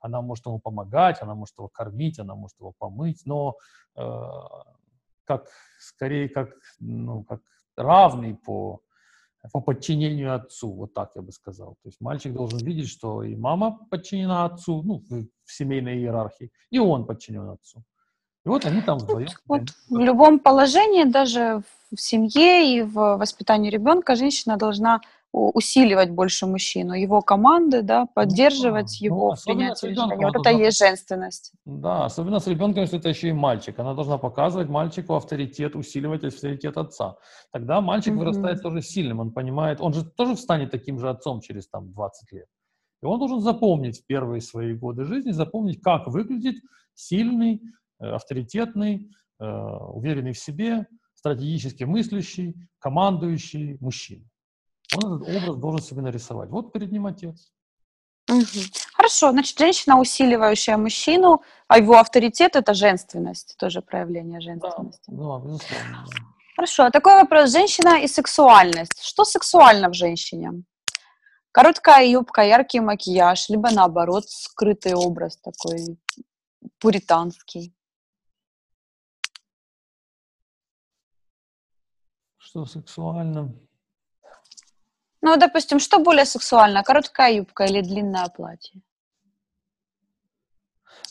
Она может ему помогать, она может его кормить, она может его помыть, но э, как, скорее как, ну, как равный по по подчинению отцу, вот так я бы сказал. То есть мальчик должен видеть, что и мама подчинена отцу, ну, в, в семейной иерархии, и он подчинен отцу. И вот они там вдвоем. Вот в любом положении, даже в семье и в воспитании ребенка, женщина должна усиливать больше мужчину, его команды, да, поддерживать ну, его ну, принятие решений. Вот это и есть женственность. Да, особенно с ребенком, если это еще и мальчик. Она должна показывать мальчику авторитет, усиливать авторитет отца. Тогда мальчик mm-hmm. вырастает тоже сильным, он понимает, он же тоже станет таким же отцом через там 20 лет. И он должен запомнить в первые свои годы жизни, запомнить, как выглядит сильный, э, авторитетный, э, уверенный в себе, стратегически мыслящий, командующий мужчина. Он этот образ должен себе нарисовать. Вот перед ним отец. Угу. Хорошо, значит, женщина, усиливающая мужчину, а его авторитет – это женственность, тоже проявление женственности. Да, да безусловно. Хорошо, а такой вопрос. Женщина и сексуальность. Что сексуально в женщине? Короткая юбка, яркий макияж, либо наоборот, скрытый образ такой пуританский. Что сексуально? Ну, допустим, что более сексуально, короткая юбка или длинное платье?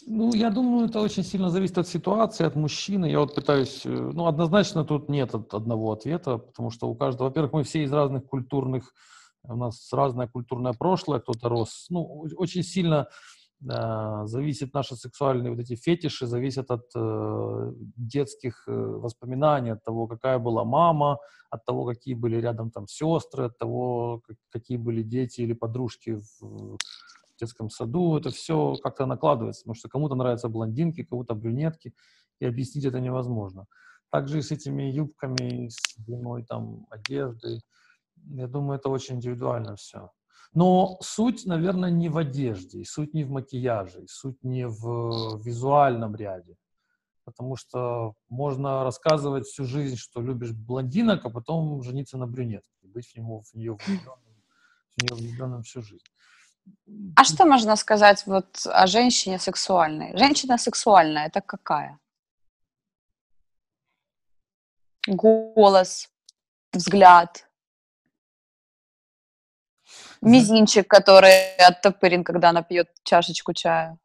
Ну, я думаю, это очень сильно зависит от ситуации, от мужчины. Я вот пытаюсь, э, ну, однозначно тут нет одного ответа, потому что у каждого, во-первых, мы все из разных культурных, у нас разное культурное прошлое, кто-то рос. Ну, очень сильно зависит наши сексуальные вот эти фетиши, зависят от э, детских э, воспоминаний, от того, какая была мама, от того, какие были рядом там сестры, от того, как, какие были дети или подружки в детском саду, это все как-то накладывается, потому что кому-то нравятся блондинки, кому-то брюнетки, и объяснить это невозможно. Также и с этими юбками, с длиной там одежды, я думаю, это очень индивидуально все. Но суть, наверное, не в одежде, суть не в макияже, суть не в визуальном ряде. Потому что можно рассказывать всю жизнь, что любишь блондинок, а потом жениться на брюнетке, быть в, него, в нее влюбленным, в нее влюбленным всю жизнь. А что можно сказать вот о женщине сексуальной? Женщина сексуальная это какая? Голос, взгляд, мизинчик, который оттопырен, когда она пьет чашечку чая.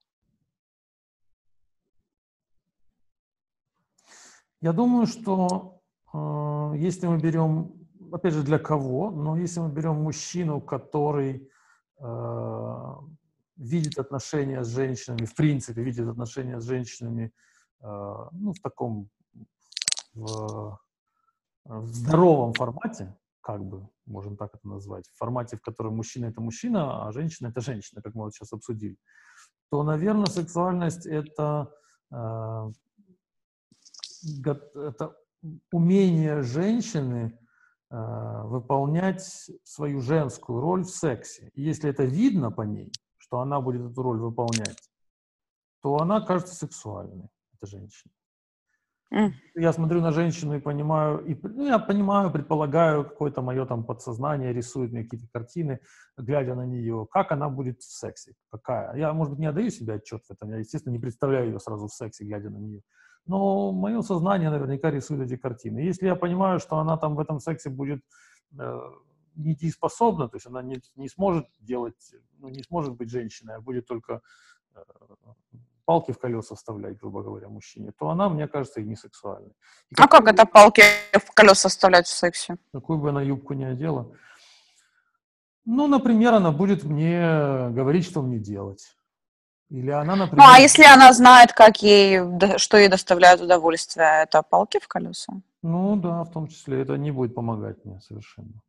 Я думаю, что э, если мы берем, опять же, для кого, но если мы берем мужчину, который э, видит отношения с женщинами, в принципе, видит отношения с женщинами, э, ну, в таком, в, в здоровом формате, как бы, можем так это назвать, в формате, в котором мужчина — это мужчина, а женщина — это женщина, как мы вот сейчас обсудили, то, наверное, сексуальность — это, э, это умение женщины Э, выполнять свою женскую роль в сексе. И если это видно по ней, что она будет эту роль выполнять, то она кажется сексуальной, эта женщина. Я смотрю на женщину и понимаю, и, ну, я понимаю, предполагаю, какое-то мое там подсознание рисует мне какие-то картины, глядя на нее, как она будет в сексе, какая. Я, может быть, не отдаю себе отчет в этом, я, естественно, не представляю ее сразу в сексе, глядя на нее но мое сознание наверняка рисует эти картины. Если я понимаю, что она там в этом сексе будет э, недееспособна, то есть она не, не сможет делать, ну, не сможет быть женщиной, а будет только э, палки в колеса вставлять, грубо говоря, мужчине, то она, мне кажется, и не сексуальной. И а как это палки в колеса вставлять в сексе? Какую бы она юбку ни одела. Ну, например, она будет мне говорить, что мне делать. Или она, например... Ну, а если она знает, как ей, что ей доставляет удовольствие, это палки в колеса? Ну, да, в том числе. Это не будет помогать мне совершенно.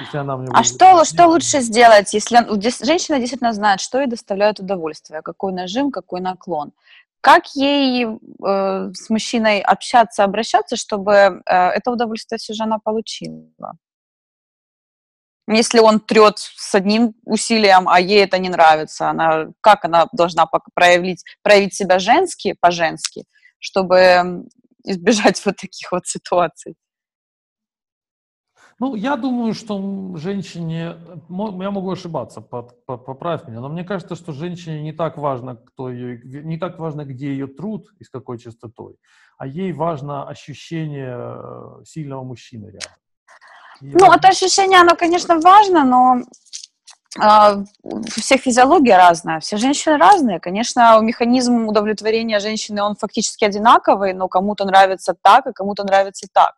Если она мне а будет... что, что лучше сделать, если женщина действительно знает, что ей доставляет удовольствие, какой нажим, какой наклон? Как ей э, с мужчиной общаться, обращаться, чтобы э, это удовольствие все же она получила? Если он трет с одним усилием, а ей это не нравится, она, как она должна проявить, проявить себя женски, по-женски, чтобы избежать вот таких вот ситуаций? Ну, я думаю, что женщине, я могу ошибаться, поправь меня, но мне кажется, что женщине не так важно, кто ее, не так важно, где ее труд и с какой частотой, а ей важно ощущение э, сильного мужчины рядом. Ну, это ощущение, оно, конечно, важно, но э, у всех физиология разная, все женщины разные. Конечно, механизм удовлетворения женщины, он фактически одинаковый, но кому-то нравится так, а кому-то нравится так.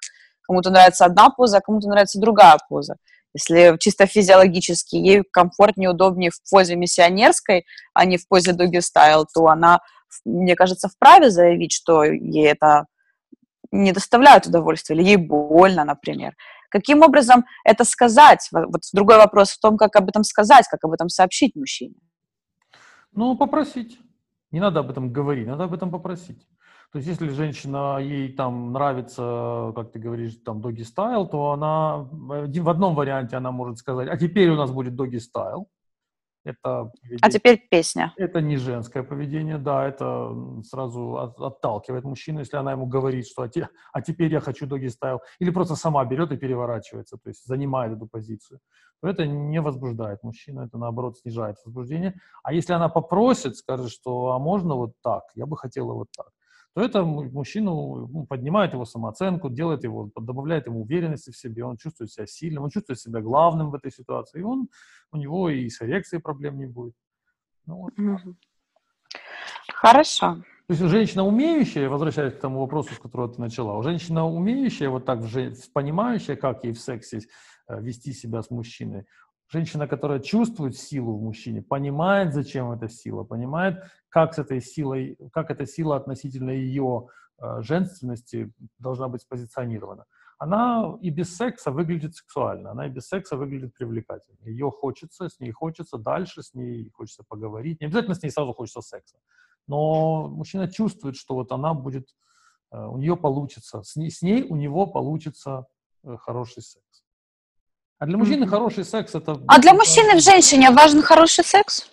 Кому-то нравится одна поза, а кому-то нравится другая поза. Если чисто физиологически ей комфортнее, удобнее в позе миссионерской, а не в позе дуги стайл, то она, мне кажется, вправе заявить, что ей это не доставляет удовольствия, или ей больно, например. Каким образом это сказать? Вот другой вопрос в том, как об этом сказать, как об этом сообщить мужчине. Ну, попросить. Не надо об этом говорить, надо об этом попросить. То есть, если женщина, ей там нравится, как ты говоришь, там, doggy style, то она в одном варианте она может сказать, а теперь у нас будет doggy style. Это а теперь песня. Это не женское поведение, да, это сразу от, отталкивает мужчину, если она ему говорит, что а, те, а теперь я хочу doggy style, или просто сама берет и переворачивается, то есть занимает эту позицию, то это не возбуждает мужчину, это наоборот снижает возбуждение. А если она попросит, скажет, что а можно вот так, я бы хотела вот так, то это мужчину ну, поднимает его самооценку, делает его, добавляет ему уверенности в себе, он чувствует себя сильным, он чувствует себя главным в этой ситуации, и он, у него и с эрекцией проблем не будет. Ну, вот. Хорошо. То есть женщина умеющая, возвращаясь к тому вопросу, с которого ты начала, женщина умеющая, вот так же понимающая, как ей в сексе э, вести себя с мужчиной, Женщина, которая чувствует силу в мужчине, понимает, зачем эта сила, понимает, как с этой силой, как эта сила относительно ее э, женственности должна быть спозиционирована. Она и без секса выглядит сексуально, она и без секса выглядит привлекательно. Ее хочется, с ней хочется дальше, с ней хочется поговорить. Не обязательно с ней сразу хочется секса. Но мужчина чувствует, что вот она будет, э, у нее получится, с ней, с ней у него получится э, хороший секс. А для мужчины mm-hmm. хороший секс это... А для мужчины в женщине важен хороший секс?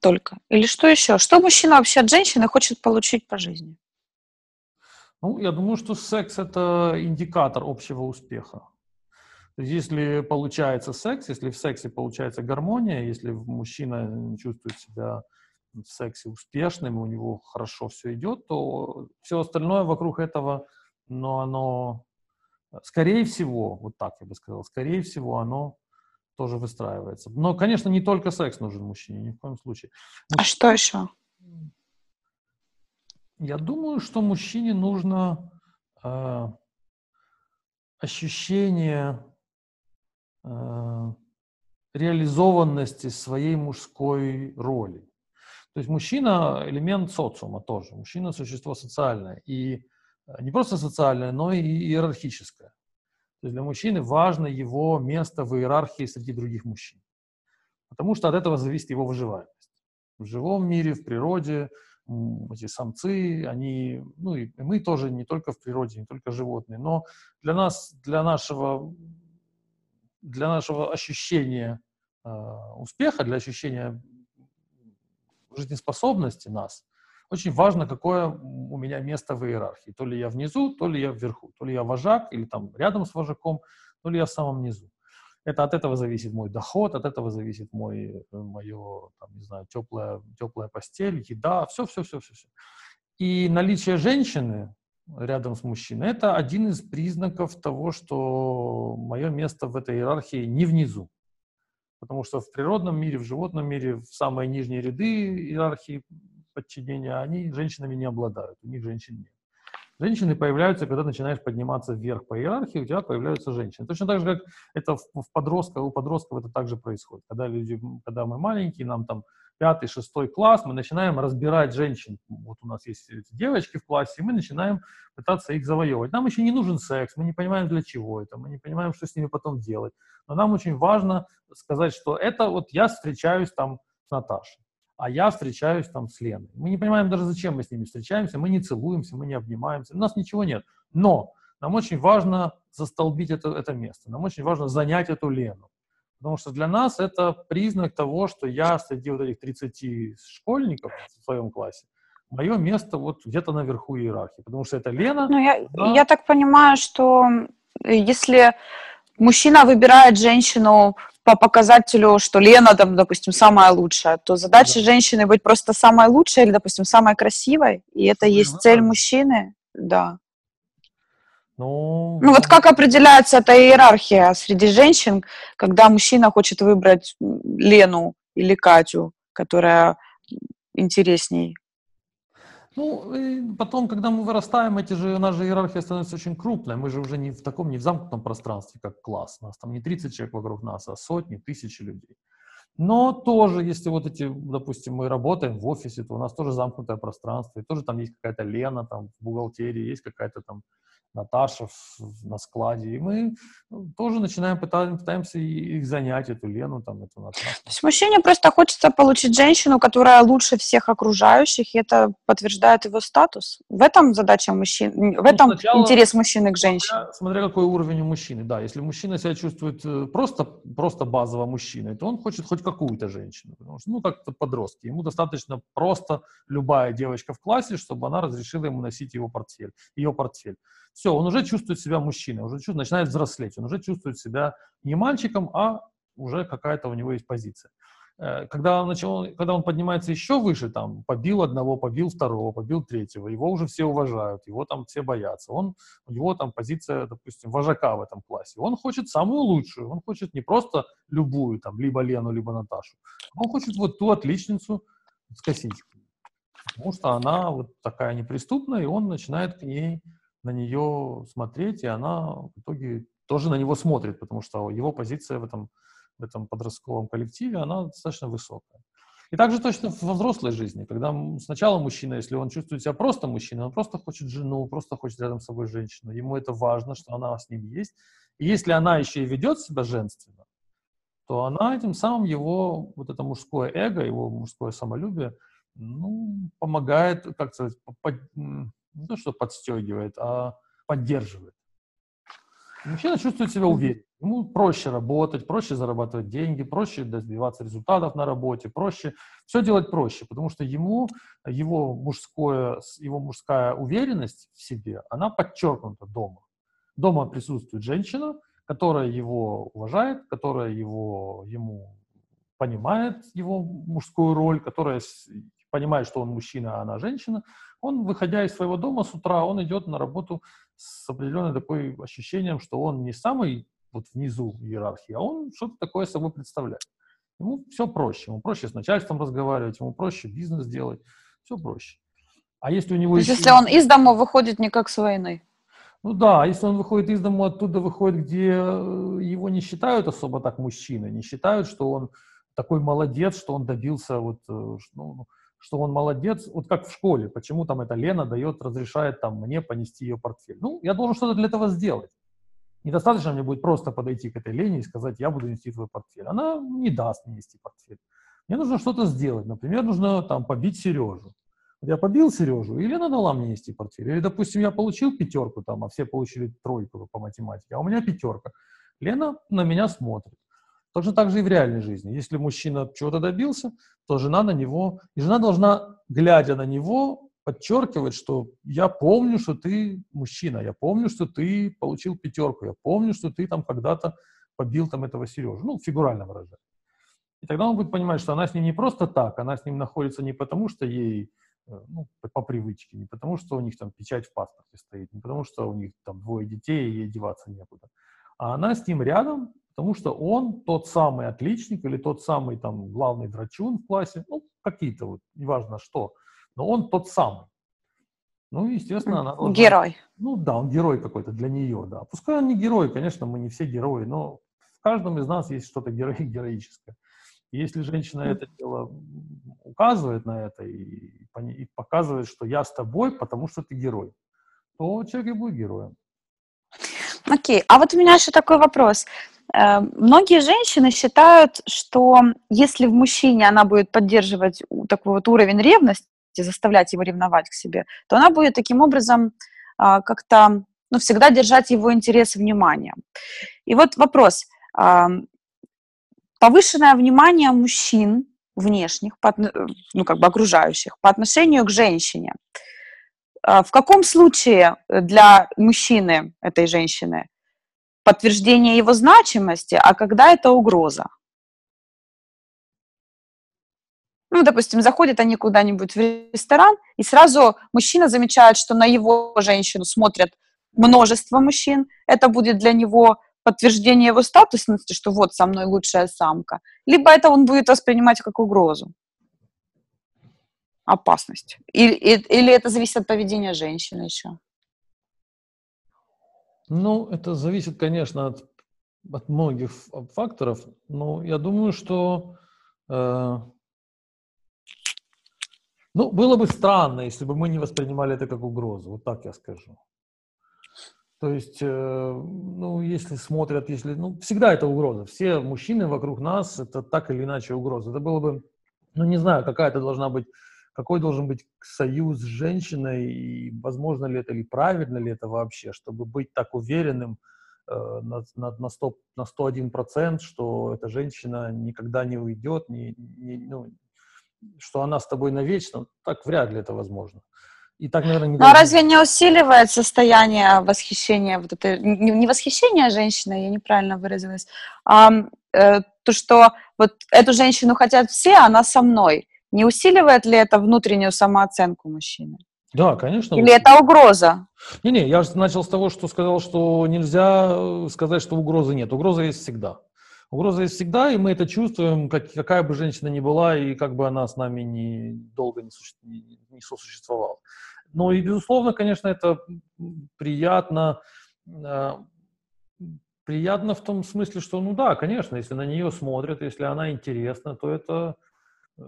Только. Или что еще? Что мужчина вообще от женщины хочет получить по жизни? Ну, я думаю, что секс это индикатор общего успеха. То есть, если получается секс, если в сексе получается гармония, если мужчина чувствует себя в сексе успешным, у него хорошо все идет, то все остальное вокруг этого, но оно Скорее всего, вот так я бы сказал, скорее всего, оно тоже выстраивается. Но, конечно, не только секс нужен мужчине, ни в коем случае. Мужчине, а что еще? Я думаю, что мужчине нужно э, ощущение э, реализованности своей мужской роли. То есть мужчина элемент социума тоже. Мужчина существо социальное. И не просто социальное, но и иерархическое. То есть для мужчины важно его место в иерархии среди других мужчин. Потому что от этого зависит его выживаемость. В живом мире, в природе, эти самцы, они, ну и мы тоже не только в природе, не только животные, но для нас, для нашего, для нашего ощущения э, успеха, для ощущения жизнеспособности нас, очень важно, какое у меня место в иерархии. То ли я внизу, то ли я вверху. То ли я вожак, или там рядом с вожаком, то ли я в самом низу. Это от этого зависит мой доход, от этого зависит мой, мое, там, не знаю, теплая, теплая постель, еда, все, все, все, все, все. И наличие женщины рядом с мужчиной – это один из признаков того, что мое место в этой иерархии не внизу. Потому что в природном мире, в животном мире, в самые нижние ряды иерархии подчинения, они женщинами не обладают, у них женщин нет. Женщины появляются, когда начинаешь подниматься вверх по иерархии, у тебя появляются женщины. Точно так же, как это в подростках, у подростков это также происходит. Когда, люди, когда мы маленькие, нам там пятый, шестой класс, мы начинаем разбирать женщин. Вот у нас есть девочки в классе, и мы начинаем пытаться их завоевывать. Нам еще не нужен секс, мы не понимаем, для чего это, мы не понимаем, что с ними потом делать. Но нам очень важно сказать, что это вот я встречаюсь там с Наташей а я встречаюсь там с Леной. Мы не понимаем даже, зачем мы с ними встречаемся, мы не целуемся, мы не обнимаемся, у нас ничего нет. Но нам очень важно застолбить это, это место, нам очень важно занять эту Лену. Потому что для нас это признак того, что я среди вот этих 30 школьников в своем классе, мое место вот где-то наверху иерархии. Потому что это Лена. Ну, я, она... я так понимаю, что если мужчина выбирает женщину по показателю, что Лена, там, допустим, самая лучшая, то задача да. женщины быть просто самой лучшей или, допустим, самой красивой, и это есть цель мужчины, да. Ну, ну вот как определяется эта иерархия среди женщин, когда мужчина хочет выбрать Лену или Катю, которая интересней ну, потом, когда мы вырастаем, эти же, наша иерархия становится очень крупной. Мы же уже не в таком, не в замкнутом пространстве, как класс. У нас там не 30 человек вокруг нас, а сотни, тысячи людей. Но тоже, если вот эти, допустим, мы работаем в офисе, то у нас тоже замкнутое пространство, и тоже там есть какая-то Лена там в бухгалтерии, есть какая-то там Наташа в, на складе, и мы ну, тоже начинаем пытаемся, пытаемся их занять, эту Лену, там, эту Наташу. То есть мужчине просто хочется получить женщину, которая лучше всех окружающих, и это подтверждает его статус. В этом задача мужчин, в ну, этом сначала, интерес мужчины к женщине. Смотря, смотря какой уровень у мужчины, да. Если мужчина себя чувствует э, просто, просто базово мужчиной, то он хочет хоть какую-то женщину. Потому что, ну, как-то подростки. Ему достаточно просто любая девочка в классе, чтобы она разрешила ему носить его портфель, ее портфель. Все, он уже чувствует себя мужчиной, уже чувствует, начинает взрослеть, он уже чувствует себя не мальчиком, а уже какая-то у него есть позиция. Э, когда он, начал, когда он поднимается еще выше, там, побил одного, побил второго, побил третьего, его уже все уважают, его там все боятся. Он, у него там позиция, допустим, вожака в этом классе. Он хочет самую лучшую, он хочет не просто любую, там, либо Лену, либо Наташу. Он хочет вот ту отличницу с косичкой. Потому что она вот такая неприступная, и он начинает к ней, на нее смотреть, и она в итоге тоже на него смотрит, потому что его позиция в этом в этом подростковом коллективе, она достаточно высокая. И также точно во взрослой жизни, когда сначала мужчина, если он чувствует себя просто мужчиной, он просто хочет жену, просто хочет рядом с собой женщину, ему это важно, что она с ним есть. И если она еще и ведет себя женственно, то она этим самым его, вот это мужское эго, его мужское самолюбие, ну, помогает, как сказать, не то, что подстегивает, а поддерживает. Мужчина чувствует себя уверенно. Ему проще работать, проще зарабатывать деньги, проще добиваться результатов на работе, проще все делать проще, потому что ему его, мужское, его мужская уверенность в себе, она подчеркнута дома. Дома присутствует женщина, которая его уважает, которая его, ему понимает его мужскую роль, которая понимает, что он мужчина, а она женщина. Он, выходя из своего дома с утра, он идет на работу с определенным такой ощущением, что он не самый вот внизу иерархии, а он что-то такое собой представляет. Ему все проще. Ему проще с начальством разговаривать, ему проще бизнес делать. Все проще. А если у него... То есть, если он из дома выходит не как с войны? Ну да, если он выходит из дома, оттуда выходит, где э, его не считают особо так мужчиной, не считают, что он такой молодец, что он добился вот, э, ну, что он молодец, вот как в школе, почему там эта Лена дает, разрешает там мне понести ее портфель. Ну, я должен что-то для этого сделать. Недостаточно мне будет просто подойти к этой Лене и сказать, я буду нести твой портфель. Она не даст мне нести портфель. Мне нужно что-то сделать. Например, нужно там побить Сережу. Вот я побил Сережу, и Лена дала мне нести портфель. Или, допустим, я получил пятерку там, а все получили тройку по математике, а у меня пятерка. Лена на меня смотрит. Точно так же и в реальной жизни. Если мужчина чего-то добился, то жена на него, и жена должна, глядя на него, подчеркивать, что я помню, что ты мужчина, я помню, что ты получил пятерку, я помню, что ты там когда-то побил там этого Сережу. Ну, фигурально выражая. И тогда он будет понимать, что она с ним не просто так, она с ним находится не потому, что ей э, ну, по привычке, не потому, что у них там печать в паспорте стоит, не потому, что у них там двое детей, и ей деваться некуда. А она с ним рядом, потому что он тот самый отличник или тот самый там главный драчун в классе, ну, какие-то вот, неважно что, но он тот самый. Ну, естественно, она должна... Герой. Ну, да, он герой какой-то для нее, да. Пускай он не герой, конечно, мы не все герои, но в каждом из нас есть что-то геро- героическое. И если женщина это дело указывает на это и, и показывает, что я с тобой, потому что ты герой, то человек и будет героем. Окей, а вот у меня еще такой вопрос. Э, многие женщины считают, что если в мужчине она будет поддерживать такой вот уровень ревности, заставлять его ревновать к себе, то она будет таким образом а, как-то ну, всегда держать его интерес внимания. И вот вопрос. А, повышенное внимание мужчин внешних, ну, как бы окружающих, по отношению к женщине. А, в каком случае для мужчины, этой женщины, подтверждение его значимости, а когда это угроза? Ну, допустим, заходят они куда-нибудь в ресторан, и сразу мужчина замечает, что на его женщину смотрят множество мужчин. Это будет для него подтверждение его статусности, что вот со мной лучшая самка. Либо это он будет воспринимать как угрозу, опасность. Или, или это зависит от поведения женщины еще? Ну, это зависит, конечно, от, от многих факторов. Но я думаю, что э, ну, было бы странно, если бы мы не воспринимали это как угрозу, вот так я скажу. То есть, э, ну, если смотрят, если, ну, всегда это угроза. Все мужчины вокруг нас, это так или иначе угроза. Это было бы, ну, не знаю, какая это должна быть, какой должен быть союз с женщиной, и возможно ли это, или правильно ли это вообще, чтобы быть так уверенным э, на, на, на, 100, на 101%, что эта женщина никогда не уйдет, не, не, ну, что она с тобой навечно, так вряд ли это возможно. И так, наверное, не Ну, а разве не усиливает состояние восхищения, вот это, не, не восхищение женщины, я неправильно выразилась, а э, то, что вот эту женщину хотят все, она со мной. Не усиливает ли это внутреннюю самооценку мужчины? Да, конечно. Или это угроза? Не-не, я же начал с того, что сказал, что нельзя э, сказать, что угрозы нет. Угроза есть всегда. Угроза есть всегда, и мы это чувствуем, как, какая бы женщина ни была, и как бы она с нами не, долго не, суще, не, не сосуществовала. Но и, безусловно, конечно, это приятно, э, приятно в том смысле, что, ну да, конечно, если на нее смотрят, если она интересна, то это э,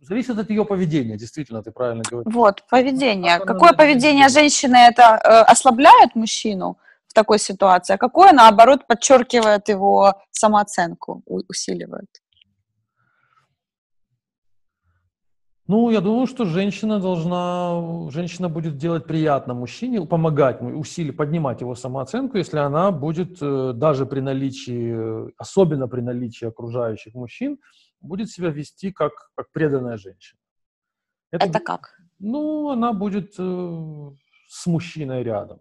зависит от ее поведения, действительно, ты правильно говоришь. Вот, поведение. Как Какое поведение женщины это э, ослабляет мужчину в такой ситуации, а какое, наоборот, подчеркивает его самооценку, усиливает? Ну, я думаю, что женщина должна, женщина будет делать приятно мужчине, помогать, усилить, поднимать его самооценку, если она будет э, даже при наличии, особенно при наличии окружающих мужчин, будет себя вести как, как преданная женщина. Это, Это как? Ну, она будет э, с мужчиной рядом.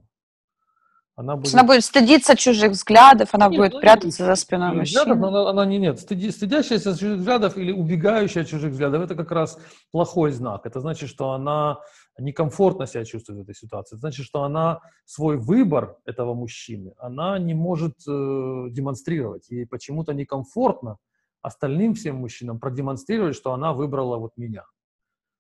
Она будет... она будет стыдиться чужих взглядов, она нет, будет она прятаться за спиной мужчины. Взглядов, она, она не нет. Стыди, стыдящаяся чужих взглядов или убегающая от чужих взглядов, это как раз плохой знак. Это значит, что она некомфортно себя чувствует в этой ситуации. Это значит, что она свой выбор этого мужчины, она не может э, демонстрировать. Ей почему-то некомфортно остальным всем мужчинам продемонстрировать, что она выбрала вот меня.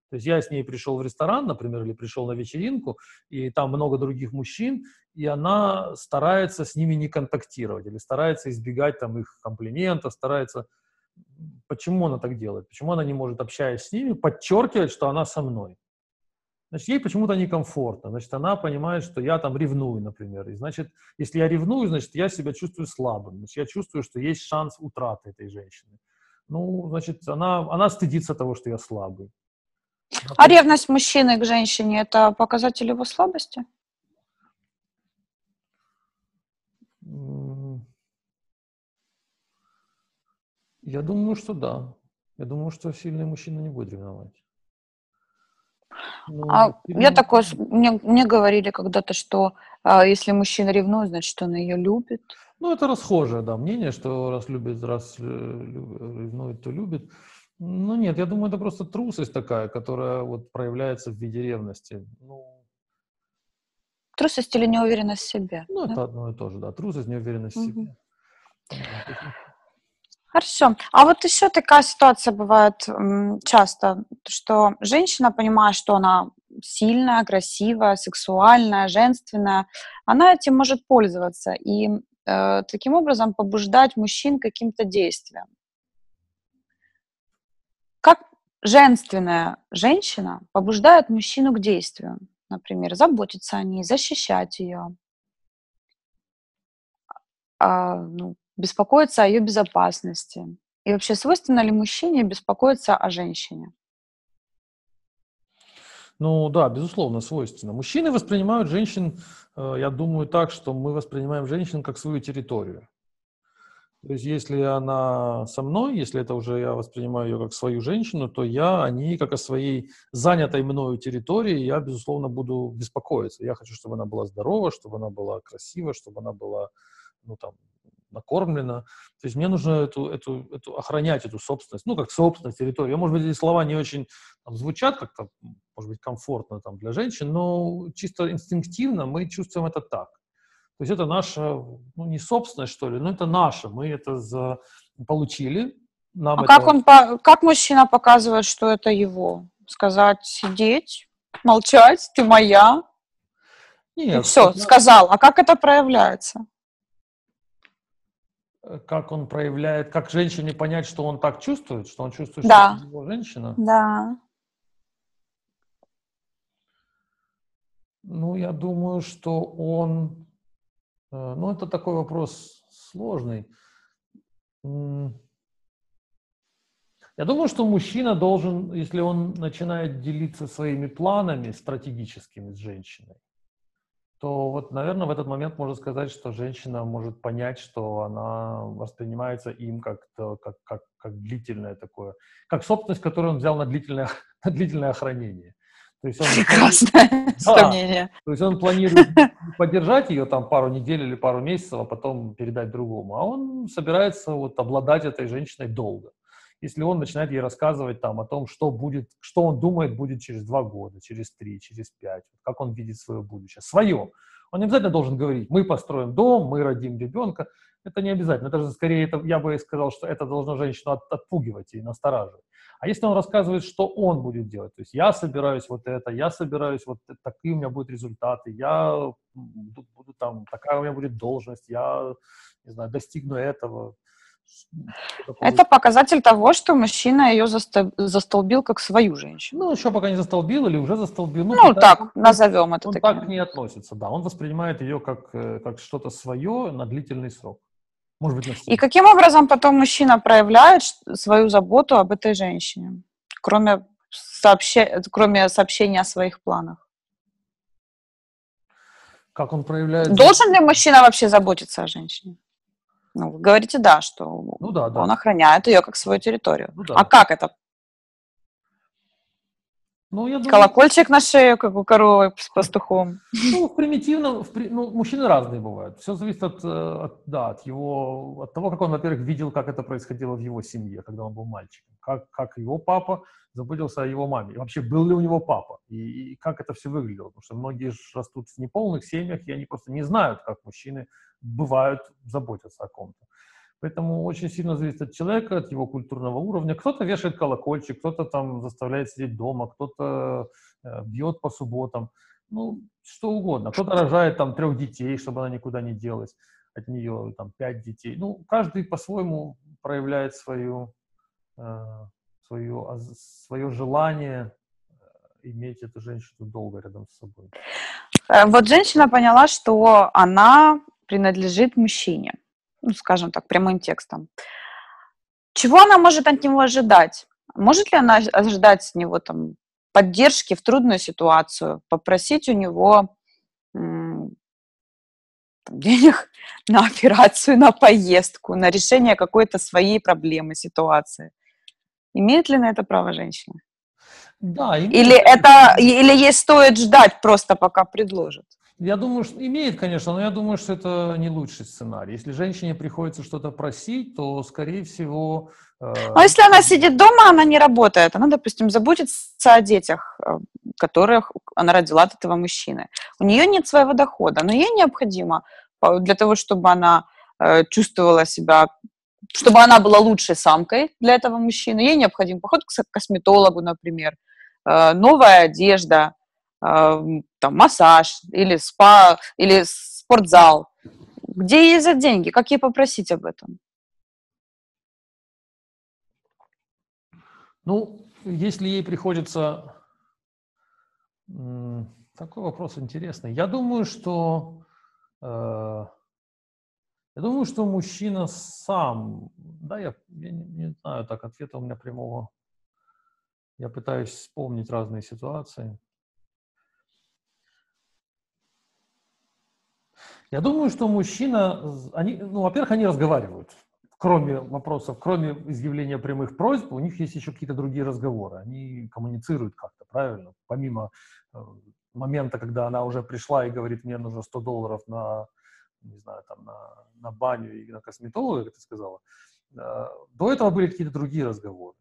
То есть я с ней пришел в ресторан, например, или пришел на вечеринку, и там много других мужчин, и она старается с ними не контактировать, или старается избегать там их комплиментов, старается... Почему она так делает? Почему она не может, общаясь с ними, подчеркивать, что она со мной? Значит, ей почему-то некомфортно. Значит, она понимает, что я там ревную, например. И значит, если я ревную, значит, я себя чувствую слабым. Значит, я чувствую, что есть шанс утраты этой женщины. Ну, значит, она, она стыдится того, что я слабый. А ревность мужчины к женщине – это показатель его слабости? Я думаю, что да. Я думаю, что сильный мужчина не будет ревновать. Ну, а сильный... я такое, мне, мне говорили когда-то, что а, если мужчина ревнует, значит, он ее любит. Ну, это расхожее, да, мнение, что раз любит, раз э, ревнует, то любит. Ну нет, я думаю, это просто трусость такая, которая вот проявляется в виде ревности. Ну, трусость или неуверенность в себе? Ну, да? это одно и то же, да. Трусость, неуверенность угу. в себе. Хорошо. А вот еще такая ситуация бывает часто, что женщина понимает, что она сильная, красивая, сексуальная, женственная, она этим может пользоваться и э, таким образом побуждать мужчин каким-то действиям. Как женственная женщина побуждает мужчину к действию? Например, заботиться о ней, защищать ее, а, ну, беспокоиться о ее безопасности. И вообще, свойственно ли мужчине беспокоиться о женщине? Ну да, безусловно, свойственно. Мужчины воспринимают женщин, э, я думаю, так, что мы воспринимаем женщин как свою территорию. То есть, если она со мной, если это уже я воспринимаю ее как свою женщину, то я о ней, как о своей занятой мною территории, я, безусловно, буду беспокоиться. Я хочу, чтобы она была здорова, чтобы она была красива, чтобы она была, ну, там, накормлена. То есть мне нужно эту, эту, эту, охранять эту собственность, ну, как собственность территории. Может быть, эти слова не очень там, звучат как-то, может быть, комфортно там, для женщин, но чисто инстинктивно мы чувствуем это так. То есть это наша, ну не собственность, что ли, но это наше. Мы это за... получили. Нам а это... как, он, как мужчина показывает, что это его? Сказать, сидеть, молчать, ты моя? Нет. И все, сказал. А как это проявляется? Как он проявляет, как женщине понять, что он так чувствует, что он чувствует, да. что его женщина? Да. Ну, я думаю, что он Э, ну, это такой вопрос сложный. Я думаю, что мужчина должен, если он начинает делиться своими планами стратегическими с женщиной, то вот, наверное, в этот момент можно сказать, что женщина может понять, что она воспринимается им как, как, как, как длительное такое, как собственность, которую он взял на длительное, на длительное хранение. То есть он, Прекрасное да, сравнение. То есть он планирует поддержать ее там пару недель или пару месяцев, а потом передать другому. А он собирается вот обладать этой женщиной долго если он начинает ей рассказывать там о том, что будет, что он думает будет через два года, через три, через пять, как он видит свое будущее, свое. Он не обязательно должен говорить, мы построим дом, мы родим ребенка. Это не обязательно. Это же скорее, это, я бы сказал, что это должно женщину от, отпугивать и настораживать. А если он рассказывает, что он будет делать, то есть я собираюсь вот это, я собираюсь вот такие у меня будут результаты, я буду, буду там, такая у меня будет должность, я, не знаю, достигну этого, это показатель того, что мужчина ее застолбил как свою женщину. Ну, еще пока не застолбил или уже застолбил. Ну, ну так, он, назовем это он таким. так не относится, да. Он воспринимает ее как, э, как что-то свое на длительный срок. Может быть, на И каким образом потом мужчина проявляет свою заботу об этой женщине, кроме, сообще... кроме сообщения о своих планах? Как он проявляет... Должен ли мужчина вообще заботиться о женщине? Ну, вы говорите, да, что ну, да, да. он охраняет ее как свою территорию. Ну, да. А как это? Ну, я думаю... Колокольчик на шею, как у коровы с пастухом. Ну, примитивно, в, ну, мужчины разные бывают. Все зависит от, э, от, да, от его, от того, как он, во-первых, видел, как это происходило в его семье, когда он был мальчиком. Как, как его папа заботился о его маме. И вообще, был ли у него папа? И, и как это все выглядело? Потому что многие растут в неполных семьях, и они просто не знают, как мужчины бывают, заботятся о ком-то. Поэтому очень сильно зависит от человека, от его культурного уровня. Кто-то вешает колокольчик, кто-то там заставляет сидеть дома, кто-то э, бьет по субботам. Ну, что угодно. Кто-то рожает там трех детей, чтобы она никуда не делась. От нее там пять детей. Ну, каждый по-своему проявляет свою, э, свою, свое желание э, иметь эту женщину долго рядом с собой. Э, вот женщина поняла, что она принадлежит мужчине, ну, скажем так, прямым текстом. Чего она может от него ожидать? Может ли она ожидать с него там, поддержки в трудную ситуацию, попросить у него денег на операцию, на поездку, на решение какой-то своей проблемы, ситуации? Имеет ли на это право женщина? Да. Или это, или ей стоит ждать просто, пока предложат? Я думаю, что имеет, конечно, но я думаю, что это не лучший сценарий. Если женщине приходится что-то просить, то, скорее всего... Э... А если она сидит дома, она не работает, она, допустим, заботится о детях, э, которых она родила от этого мужчины. У нее нет своего дохода, но ей необходимо для того, чтобы она э, чувствовала себя чтобы она была лучшей самкой для этого мужчины, ей необходим поход к косметологу, например, э, новая одежда, там, массаж или спа, или спортзал. Где ей взять деньги? Как ей попросить об этом? Ну, если ей приходится... Такой вопрос интересный. Я думаю, что... Я думаю, что мужчина сам... Да, я, я не, не знаю, так, ответа у меня прямого... Я пытаюсь вспомнить разные ситуации. Я думаю, что мужчина, они, ну, во-первых, они разговаривают. Кроме вопросов, кроме изъявления прямых просьб, у них есть еще какие-то другие разговоры. Они коммуницируют как-то, правильно? Помимо э, момента, когда она уже пришла и говорит, мне нужно 100 долларов на, не знаю, там, на, на баню и на косметолога, как ты сказала, э, до этого были какие-то другие разговоры.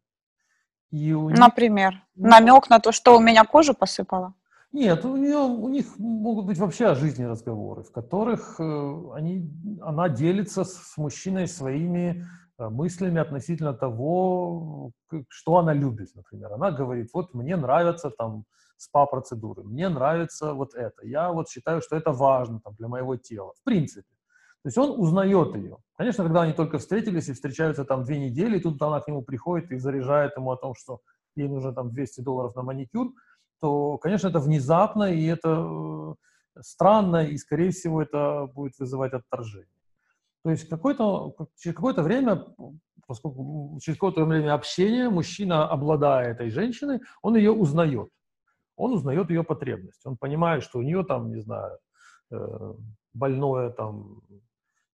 И них... Например, намек на то, что у меня кожу посыпала. Нет, у, нее, у них могут быть вообще о жизни разговоры, в которых э, они, она делится с мужчиной своими э, мыслями относительно того, что она любит, например. Она говорит, вот мне нравятся там спа-процедуры, мне нравится вот это, я вот считаю, что это важно там, для моего тела, в принципе. То есть он узнает ее. Конечно, когда они только встретились и встречаются там две недели, и тут она к нему приходит и заряжает ему о том, что ей нужно там 200 долларов на маникюр, то, конечно, это внезапно, и это э, странно, и, скорее всего, это будет вызывать отторжение. То есть какое-то, через какое-то время, поскольку через какое-то время общения мужчина, обладая этой женщиной, он ее узнает. Он узнает ее потребность. Он понимает, что у нее там, не знаю, э, больное там,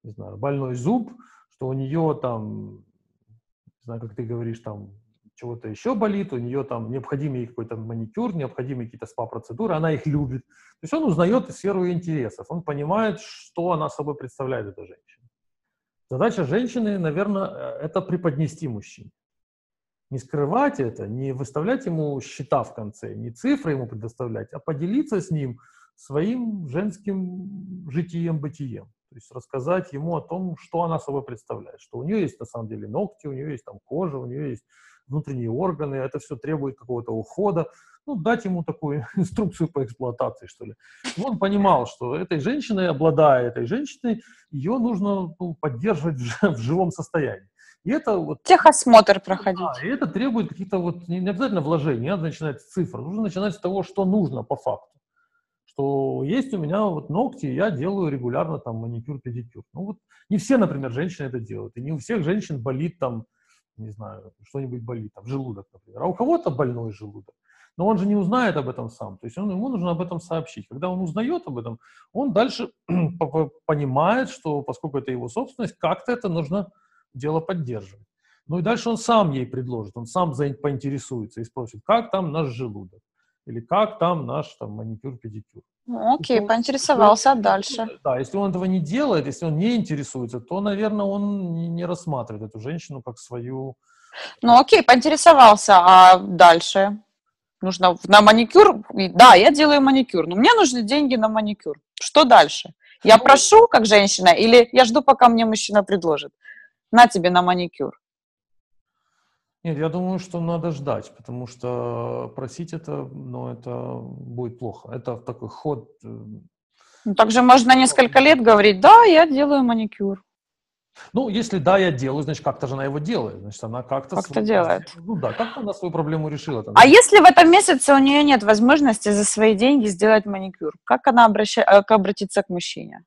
не знаю, больной зуб, что у нее там, не знаю, как ты говоришь, там чего-то еще болит, у нее там необходимый какой-то маникюр, необходимые какие-то спа-процедуры, она их любит. То есть он узнает сферу интересов, он понимает, что она собой представляет, эта женщина. Задача женщины, наверное, э, это преподнести мужчине. Не скрывать это, не выставлять ему счета в конце, не цифры ему предоставлять, а поделиться с ним своим женским житием-бытием. То есть рассказать ему о том, что она собой представляет, что у нее есть на самом деле ногти, у нее есть там кожа, у нее есть внутренние органы, это все требует какого-то ухода, ну, дать ему такую инструкцию по эксплуатации, что ли. И он понимал, что этой женщиной, обладая этой женщиной, ее нужно ну, поддерживать в, в живом состоянии. И это вот... Техосмотр проходить. Да, и это требует каких-то вот, не обязательно вложений, не надо начинать с цифр, нужно начинать с того, что нужно по факту. Что есть у меня вот ногти, я делаю регулярно там маникюр, педикюр. Ну вот не все, например, женщины это делают, и не у всех женщин болит там не знаю, что-нибудь болит, там, желудок, например. А у кого-то больной желудок. Но он же не узнает об этом сам. То есть он, ему нужно об этом сообщить. Когда он узнает об этом, он дальше понимает, что поскольку это его собственность, как-то это нужно дело поддерживать. Ну и дальше он сам ей предложит, он сам поинтересуется и спросит, как там наш желудок, или как там наш там, маникюр, педикюр. Ну, окей, если поинтересовался, он, а дальше? Да, если он этого не делает, если он не интересуется, то, наверное, он не, не рассматривает эту женщину как свою... Ну, окей, поинтересовался, а дальше? Нужно на маникюр? Да, я делаю маникюр, но мне нужны деньги на маникюр. Что дальше? Я ну, прошу, как женщина, или я жду, пока мне мужчина предложит? На тебе на маникюр. Нет, я думаю, что надо ждать, потому что просить это, ну, это будет плохо. Это такой ход. Э, ну, также можно несколько лет говорить, да, я делаю маникюр. Ну, если да, я делаю, значит, как-то же она его делает. Значит, она как-то... Как-то свой... делает. Ну да, как-то она свою проблему решила. Там. А если в этом месяце у нее нет возможности за свои деньги сделать маникюр, как она обраща... Э, как обратиться к мужчине?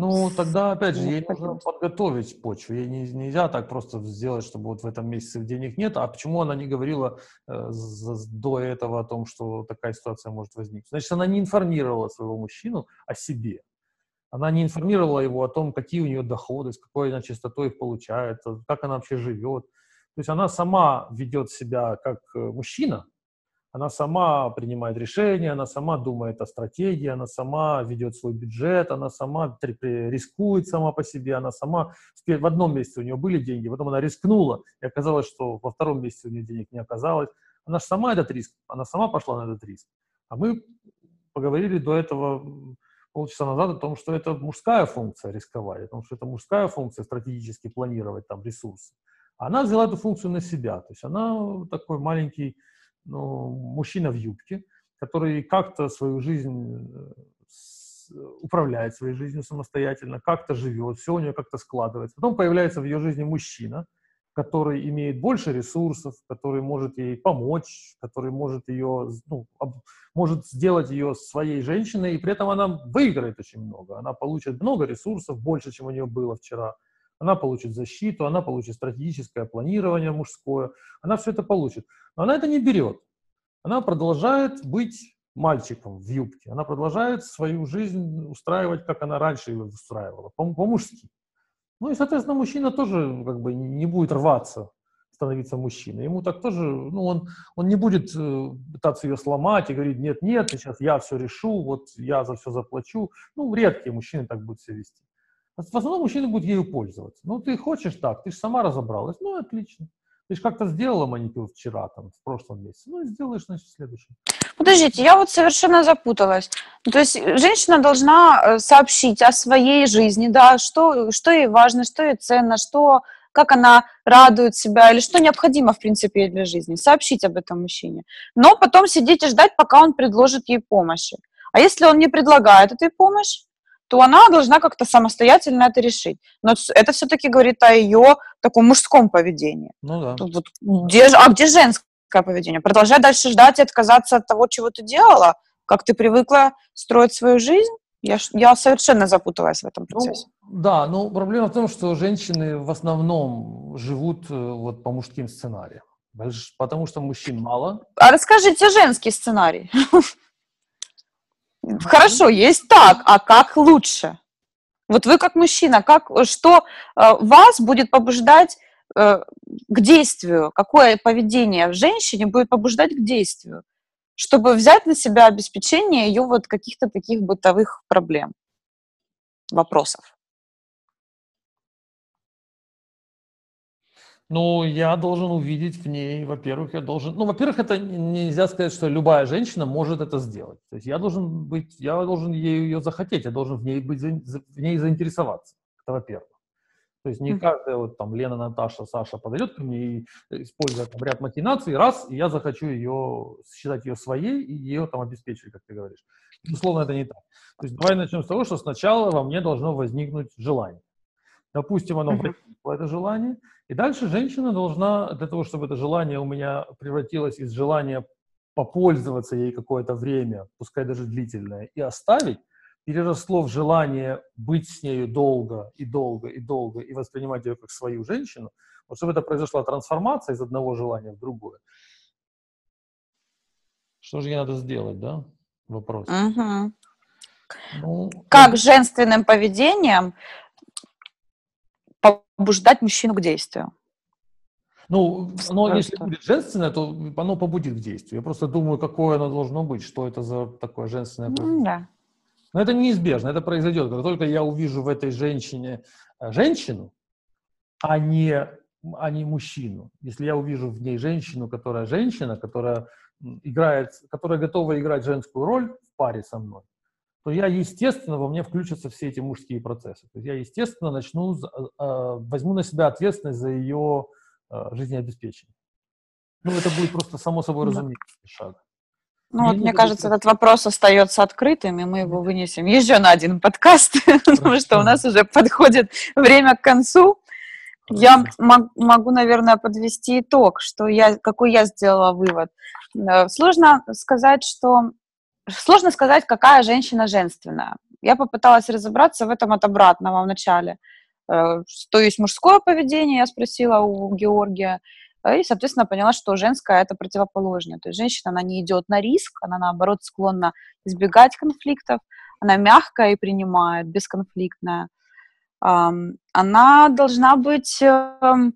Ну, тогда, опять же, ей нужно подготовить почву. Ей не, нельзя так просто сделать, чтобы вот в этом месяце денег нет. А почему она не говорила э, за, до этого о том, что такая ситуация может возникнуть? Значит, она не информировала своего мужчину о себе. Она не информировала его о том, какие у нее доходы, с какой она частотой их получает, как она вообще живет. То есть она сама ведет себя как э, мужчина, она сама принимает решения, она сама думает о стратегии, она сама ведет свой бюджет, она сама рискует сама по себе, она сама... В одном месяце у нее были деньги, потом она рискнула, и оказалось, что во втором месяце у нее денег не оказалось. Она же сама этот риск, она сама пошла на этот риск. А мы поговорили до этого полчаса назад о том, что это мужская функция рисковать, о том, что это мужская функция стратегически планировать там ресурсы. Она взяла эту функцию на себя, то есть она такой маленький ну, мужчина в юбке, который как-то свою жизнь э, управляет своей жизнью самостоятельно, как-то живет, все у нее как-то складывается. Потом появляется в ее жизни мужчина, который имеет больше ресурсов, который может ей помочь, который может ее, ну, об, может сделать ее своей женщиной, и при этом она выиграет очень много. Она получит много ресурсов, больше, чем у нее было вчера. Она получит защиту, она получит стратегическое планирование мужское, она все это получит. Но она это не берет. Она продолжает быть мальчиком в юбке. Она продолжает свою жизнь устраивать, как она раньше ее устраивала, по-мужски. Ну и, соответственно, мужчина тоже как бы не будет рваться становиться мужчиной. Ему так тоже, ну, он, он не будет э, пытаться ее сломать и говорить, нет, нет, сейчас я все решу, вот я за все заплачу. Ну, редкие мужчины так будут себя вести. В основном мужчины будут ею пользоваться. Ну, ты хочешь так, ты же сама разобралась. Ну, отлично. Ты же как-то сделала маникюр вчера, там, в прошлом месяце. Ну, и сделаешь, значит, в следующем. Подождите, я вот совершенно запуталась. То есть женщина должна э, сообщить о своей жизни, да, что, что ей важно, что ей ценно, что, как она радует себя, или что необходимо, в принципе, для жизни. Сообщить об этом мужчине. Но потом сидеть и ждать, пока он предложит ей помощи. А если он не предлагает этой помощи, то она должна как-то самостоятельно это решить. Но это все-таки говорит о ее таком мужском поведении. Ну да. Вот, где, а где женское поведение? Продолжать дальше ждать и отказаться от того, чего ты делала, как ты привыкла строить свою жизнь? Я, я совершенно запуталась в этом ну, процессе. Ну, да, но проблема в том, что женщины в основном живут э, вот по мужским сценариям. Потому что мужчин мало. А расскажите женский сценарий. Хорошо, есть так, а как лучше? Вот вы как мужчина, как, что э, вас будет побуждать э, к действию? Какое поведение в женщине будет побуждать к действию? Чтобы взять на себя обеспечение ее вот каких-то таких бытовых проблем, вопросов. Ну, я должен увидеть в ней, во-первых, я должен, ну, во-первых, это нельзя сказать, что любая женщина может это сделать. То есть я должен быть, я должен ее, ее захотеть, я должен в ней быть, в ней заинтересоваться. Это во-первых. То есть не каждая вот там Лена, Наташа, Саша подойдет ко мне и используя там, ряд махинаций, раз, и я захочу ее, считать ее своей и ее там обеспечить, как ты говоришь. Безусловно, это не так. То есть давай начнем с того, что сначала во мне должно возникнуть желание. Допустим, оно возникло, это желание, и дальше женщина должна, для того, чтобы это желание у меня превратилось из желания попользоваться ей какое-то время, пускай даже длительное, и оставить, переросло в желание быть с нею долго и долго и долго и воспринимать ее как свою женщину, вот чтобы это произошла трансформация из одного желания в другое. Что же ей надо сделать, да? Вопрос. Угу. Ну, как женственным поведением побуждать мужчину к действию. Ну, но если будет женственное, то оно побудит к действию. Я просто думаю, какое оно должно быть, что это за такое женственное поведение. Да. Но это неизбежно, это произойдет. Когда только я увижу в этой женщине э, женщину, а не, а не мужчину. Если я увижу в ней женщину, которая женщина, которая играет, которая готова играть женскую роль в паре со мной, то я, естественно, во мне включатся все эти мужские процессы. То есть я, естественно, начну, э, возьму на себя ответственность за ее э, жизнеобеспечение. Ну, это будет просто само собой разумеется шаг. Ну, вот, мне кажется, этот вопрос остается открытым, и мы его вынесем еще на один подкаст, потому что у нас уже подходит время к концу. Я могу, наверное, подвести итог, что я, какой я сделала вывод. Э, сложно сказать, что Сложно сказать, какая женщина женственная. Я попыталась разобраться в этом от обратного в начале. Э, что есть мужское поведение, я спросила у Георгия. Э, и, соответственно, поняла, что женское – это противоположное. То есть женщина, она не идет на риск, она, наоборот, склонна избегать конфликтов, она мягкая и принимает, бесконфликтная. Она должна быть, эм,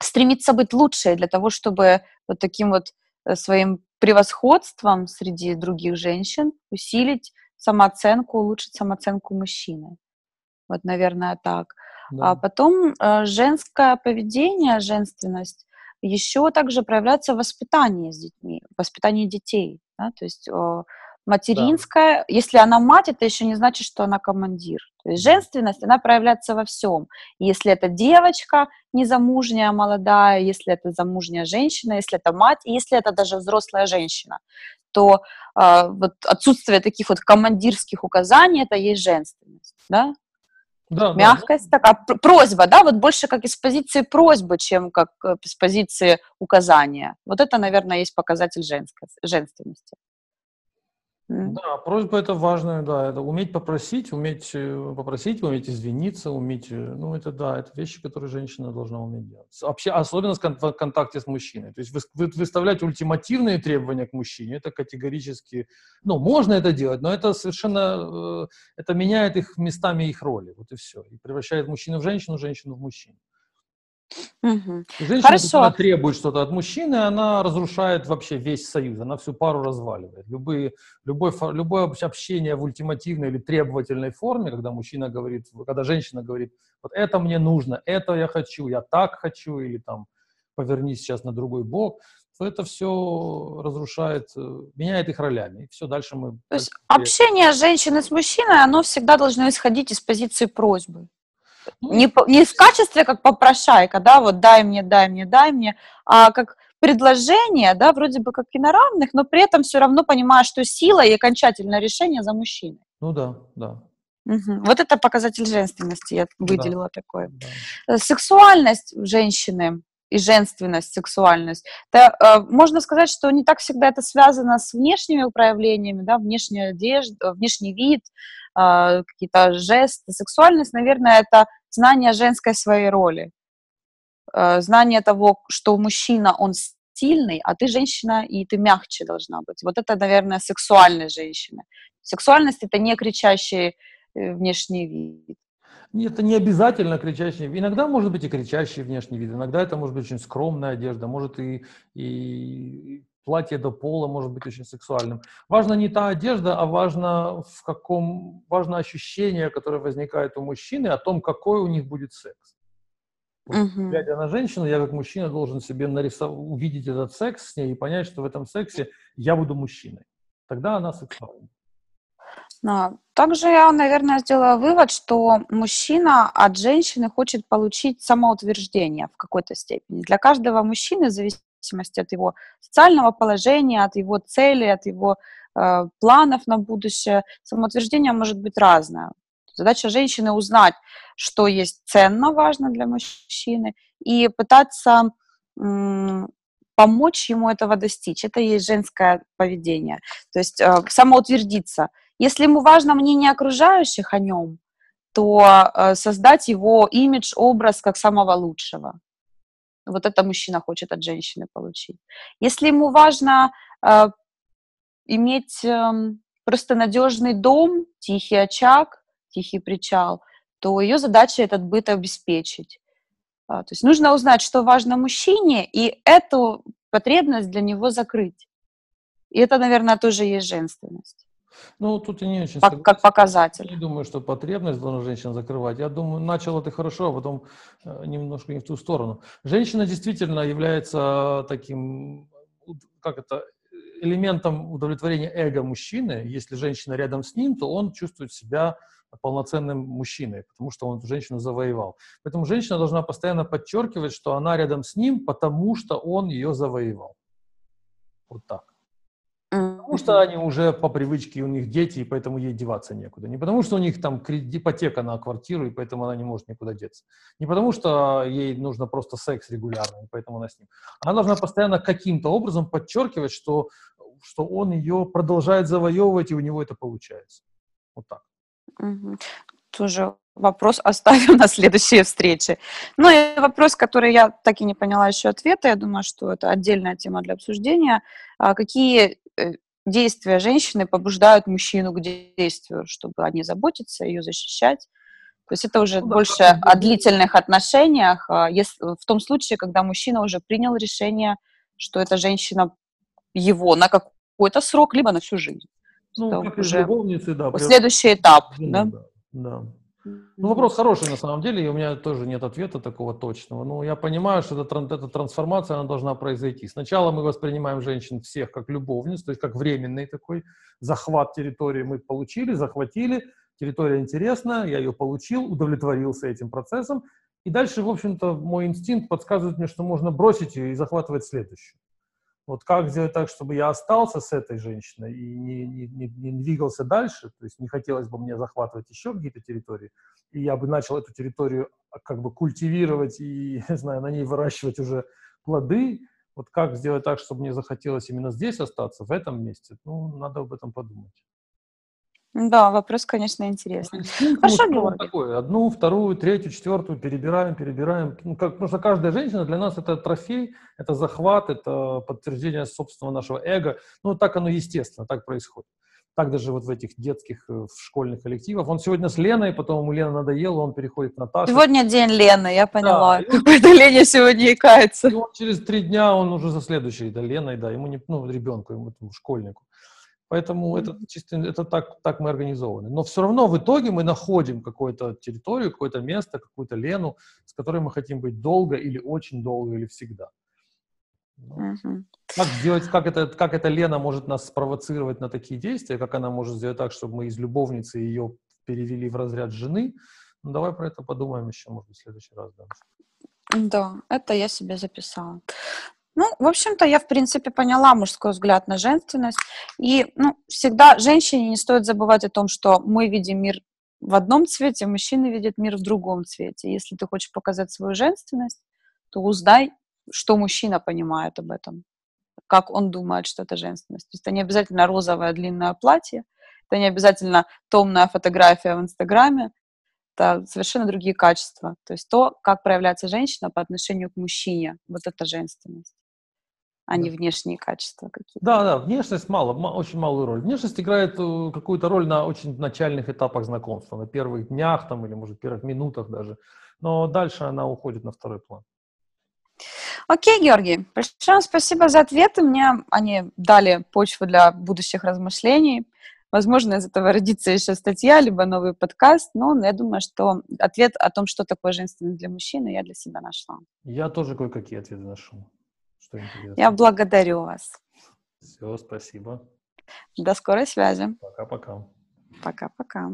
стремиться быть лучшей для того, чтобы вот таким вот э, своим превосходством среди других женщин усилить самооценку, улучшить самооценку мужчины. Вот, наверное, так. Да. А потом э, женское поведение, женственность еще также проявляется в воспитании с детьми, в воспитании детей. Да? То есть э, материнская, да. если она мать, это еще не значит, что она командир. То есть женственность, она проявляется во всем. Если это девочка незамужняя, молодая, если это замужняя женщина, если это мать, если это даже взрослая женщина, то э, вот отсутствие таких вот командирских указаний, это есть женственность, да? Да, Мягкость да. такая, просьба, да, вот больше как из позиции просьбы, чем как э, из позиции указания. Вот это, наверное, есть показатель женской, женственности. Да, просьба это важная, да, это уметь попросить, уметь э, попросить, уметь извиниться, уметь, э, ну это да, это вещи, которые женщина должна уметь делать. Вообще, особенно в контакте с мужчиной. То есть вы, выставлять ультимативные требования к мужчине, это категорически, ну можно это делать, но это совершенно, э, это меняет их местами их роли, вот и все, и превращает мужчину в женщину, женщину в мужчину. Угу. Женщина, Хорошо. когда требует что-то от мужчины, она разрушает вообще весь союз, она всю пару разваливает. Любые, любой, любое общение в ультимативной или требовательной форме, когда мужчина говорит, когда женщина говорит, вот это мне нужно, это я хочу, я так хочу, или там повернись сейчас на другой бок, то это все разрушает, э, меняет их ролями. И все, дальше мы... То есть общение женщины с мужчиной, оно всегда должно исходить из позиции просьбы. Ну, не, не в качестве как попрошайка, да, вот дай мне, дай мне, дай мне, а как предложение, да, вроде бы как и на равных, но при этом все равно понимаешь, что сила и окончательное решение за мужчиной. Ну да, да. Угу. Вот это показатель женственности, я выделила да, такое. Да. Э, сексуальность женщины и женственность, сексуальность. Это, э, можно сказать, что не так всегда это связано с внешними проявлениями, да, внешняя одежда, внешний вид, какие-то жесты. Сексуальность, наверное, это знание женской своей роли, э, знание того, что мужчина, он сильный, а ты женщина, и ты мягче должна быть. Вот это, наверное, сексуальная женщина. Сексуальность — это не кричащий э, внешний вид. Это не обязательно кричащий. Иногда может быть и кричащий внешний вид, иногда это может быть очень скромная одежда, может и, и платье до пола может быть очень сексуальным. Важно не та одежда, а важно в каком, важно ощущение, которое возникает у мужчины о том, какой у них будет секс. Вот, uh-huh. Глядя на женщину, я как мужчина должен себе нарисовать, увидеть этот секс с ней и понять, что в этом сексе я буду мужчиной. Тогда она сексуальна. Но также я, наверное, сделала вывод, что мужчина от женщины хочет получить самоутверждение в какой-то степени. Для каждого мужчины, в зависимости от его социального положения, от его цели, от его э, планов на будущее, самоутверждение может быть разное. Задача женщины узнать, что есть ценно, важно для мужчины, и пытаться м- помочь ему этого достичь. Это и есть женское поведение. То есть э, самоутвердиться – если ему важно мнение окружающих о нем, то э, создать его имидж, образ как самого лучшего. Вот это мужчина хочет от женщины получить. Если ему важно э, иметь э, просто надежный дом, тихий очаг, тихий причал, то ее задача этот быт обеспечить. А, то есть нужно узнать, что важно мужчине, и эту потребность для него закрыть. И это, наверное, тоже есть женственность. Ну, тут я не очень как, как показатель. Не думаю, что потребность должна женщина закрывать. Я думаю, начало ты хорошо, а потом э, немножко не в ту сторону. Женщина действительно является таким, как это, элементом удовлетворения эго мужчины. Если женщина рядом с ним, то он чувствует себя полноценным мужчиной, потому что он женщину завоевал. Поэтому женщина должна постоянно подчеркивать, что она рядом с ним, потому что он ее завоевал. Вот так. Потому что они уже по привычке, у них дети, и поэтому ей деваться некуда. Не потому что у них там ипотека на квартиру, и поэтому она не может никуда деться. Не потому что ей нужно просто секс регулярно, и поэтому она с ним. Она должна постоянно каким-то образом подчеркивать, что, что он ее продолжает завоевывать, и у него это получается. Вот так. Угу. Тоже вопрос оставим на следующие встречи. Ну и вопрос, который я так и не поняла еще ответа, я думаю, что это отдельная тема для обсуждения. А какие э, действия женщины побуждают мужчину к действию, чтобы о ней заботиться, ее защищать? То есть это уже ну, больше о длительных отношениях, а если, в том случае, когда мужчина уже принял решение, что эта женщина его на какой-то срок, либо на всю жизнь. Ну, это как уже любовницы, да. Следующий этап, да? Да, да. Ну, вопрос хороший на самом деле, и у меня тоже нет ответа такого точного. Но я понимаю, что эта, эта трансформация, она должна произойти. Сначала мы воспринимаем женщин всех как любовниц, то есть как временный такой захват территории мы получили, захватили, территория интересна, я ее получил, удовлетворился этим процессом. И дальше, в общем-то, мой инстинкт подсказывает мне, что можно бросить ее и захватывать следующую. Вот как сделать так, чтобы я остался с этой женщиной и не, не, не, не двигался дальше, то есть не хотелось бы мне захватывать еще какие-то территории, и я бы начал эту территорию а, как бы культивировать и, не знаю, на ней выращивать уже плоды, вот как сделать так, чтобы мне захотелось именно здесь остаться, в этом месте, ну, надо об этом подумать. Да, вопрос, конечно, интересный. Ну, Хорошо, Георгий. Такое. Одну, вторую, третью, четвертую перебираем, перебираем. Ну, как, потому что каждая женщина для нас это трофей, это захват, это подтверждение собственного нашего эго. Ну, так оно естественно, так происходит. Так даже вот в этих детских, э, в школьных коллективах. Он сегодня с Леной, потом ему Лена надоела, он переходит на Наташу. Сегодня день Лены, я поняла. Да, Какой-то Леня сегодня икается. И он через три дня, он уже за следующей, да, Леной, да, ему не, ну, ребенку, ему, школьнику. Поэтому это чисто это так, так мы организованы. Но все равно в итоге мы находим какую-то территорию, какое-то место, какую-то Лену, с которой мы хотим быть долго или очень долго или всегда. uh Как сделать, как это, как эта Лена может нас спровоцировать на такие действия, как она может сделать так, чтобы мы из любовницы ее перевели в разряд жены. Ну, давай про это подумаем еще, может быть, в следующий раз. Да, да это я себе записала. Ну, в общем-то, я, в принципе, поняла мужской взгляд на женственность. И, ну, всегда женщине не стоит забывать о том, что мы видим мир в одном цвете, мужчины видят мир в другом цвете. Если ты хочешь показать свою женственность, то узнай, что мужчина понимает об этом, как он думает, что это женственность. То есть это не обязательно розовое длинное платье, это не обязательно томная фотография в Инстаграме, это совершенно другие качества. То есть то, как проявляется женщина по отношению к мужчине, вот это женственность. А не внешние качества какие-то. Да, да, внешность мало, очень малую роль. Внешность играет э, какую-то роль на очень начальных этапах знакомства, на первых днях там или, может, первых минутах даже. Но дальше она уходит на второй план. Окей, Георгий, большое спасибо за ответы. Мне они дали почву для будущих размышлений. Возможно, из этого родится еще статья, либо новый подкаст, но я думаю, что ответ о том, что такое женственность для мужчины, я для себя нашла. Я тоже кое-какие ответы нашел. Что я благодарю вас. Все, спасибо. До скорой связи. Пока-пока. Пока-пока.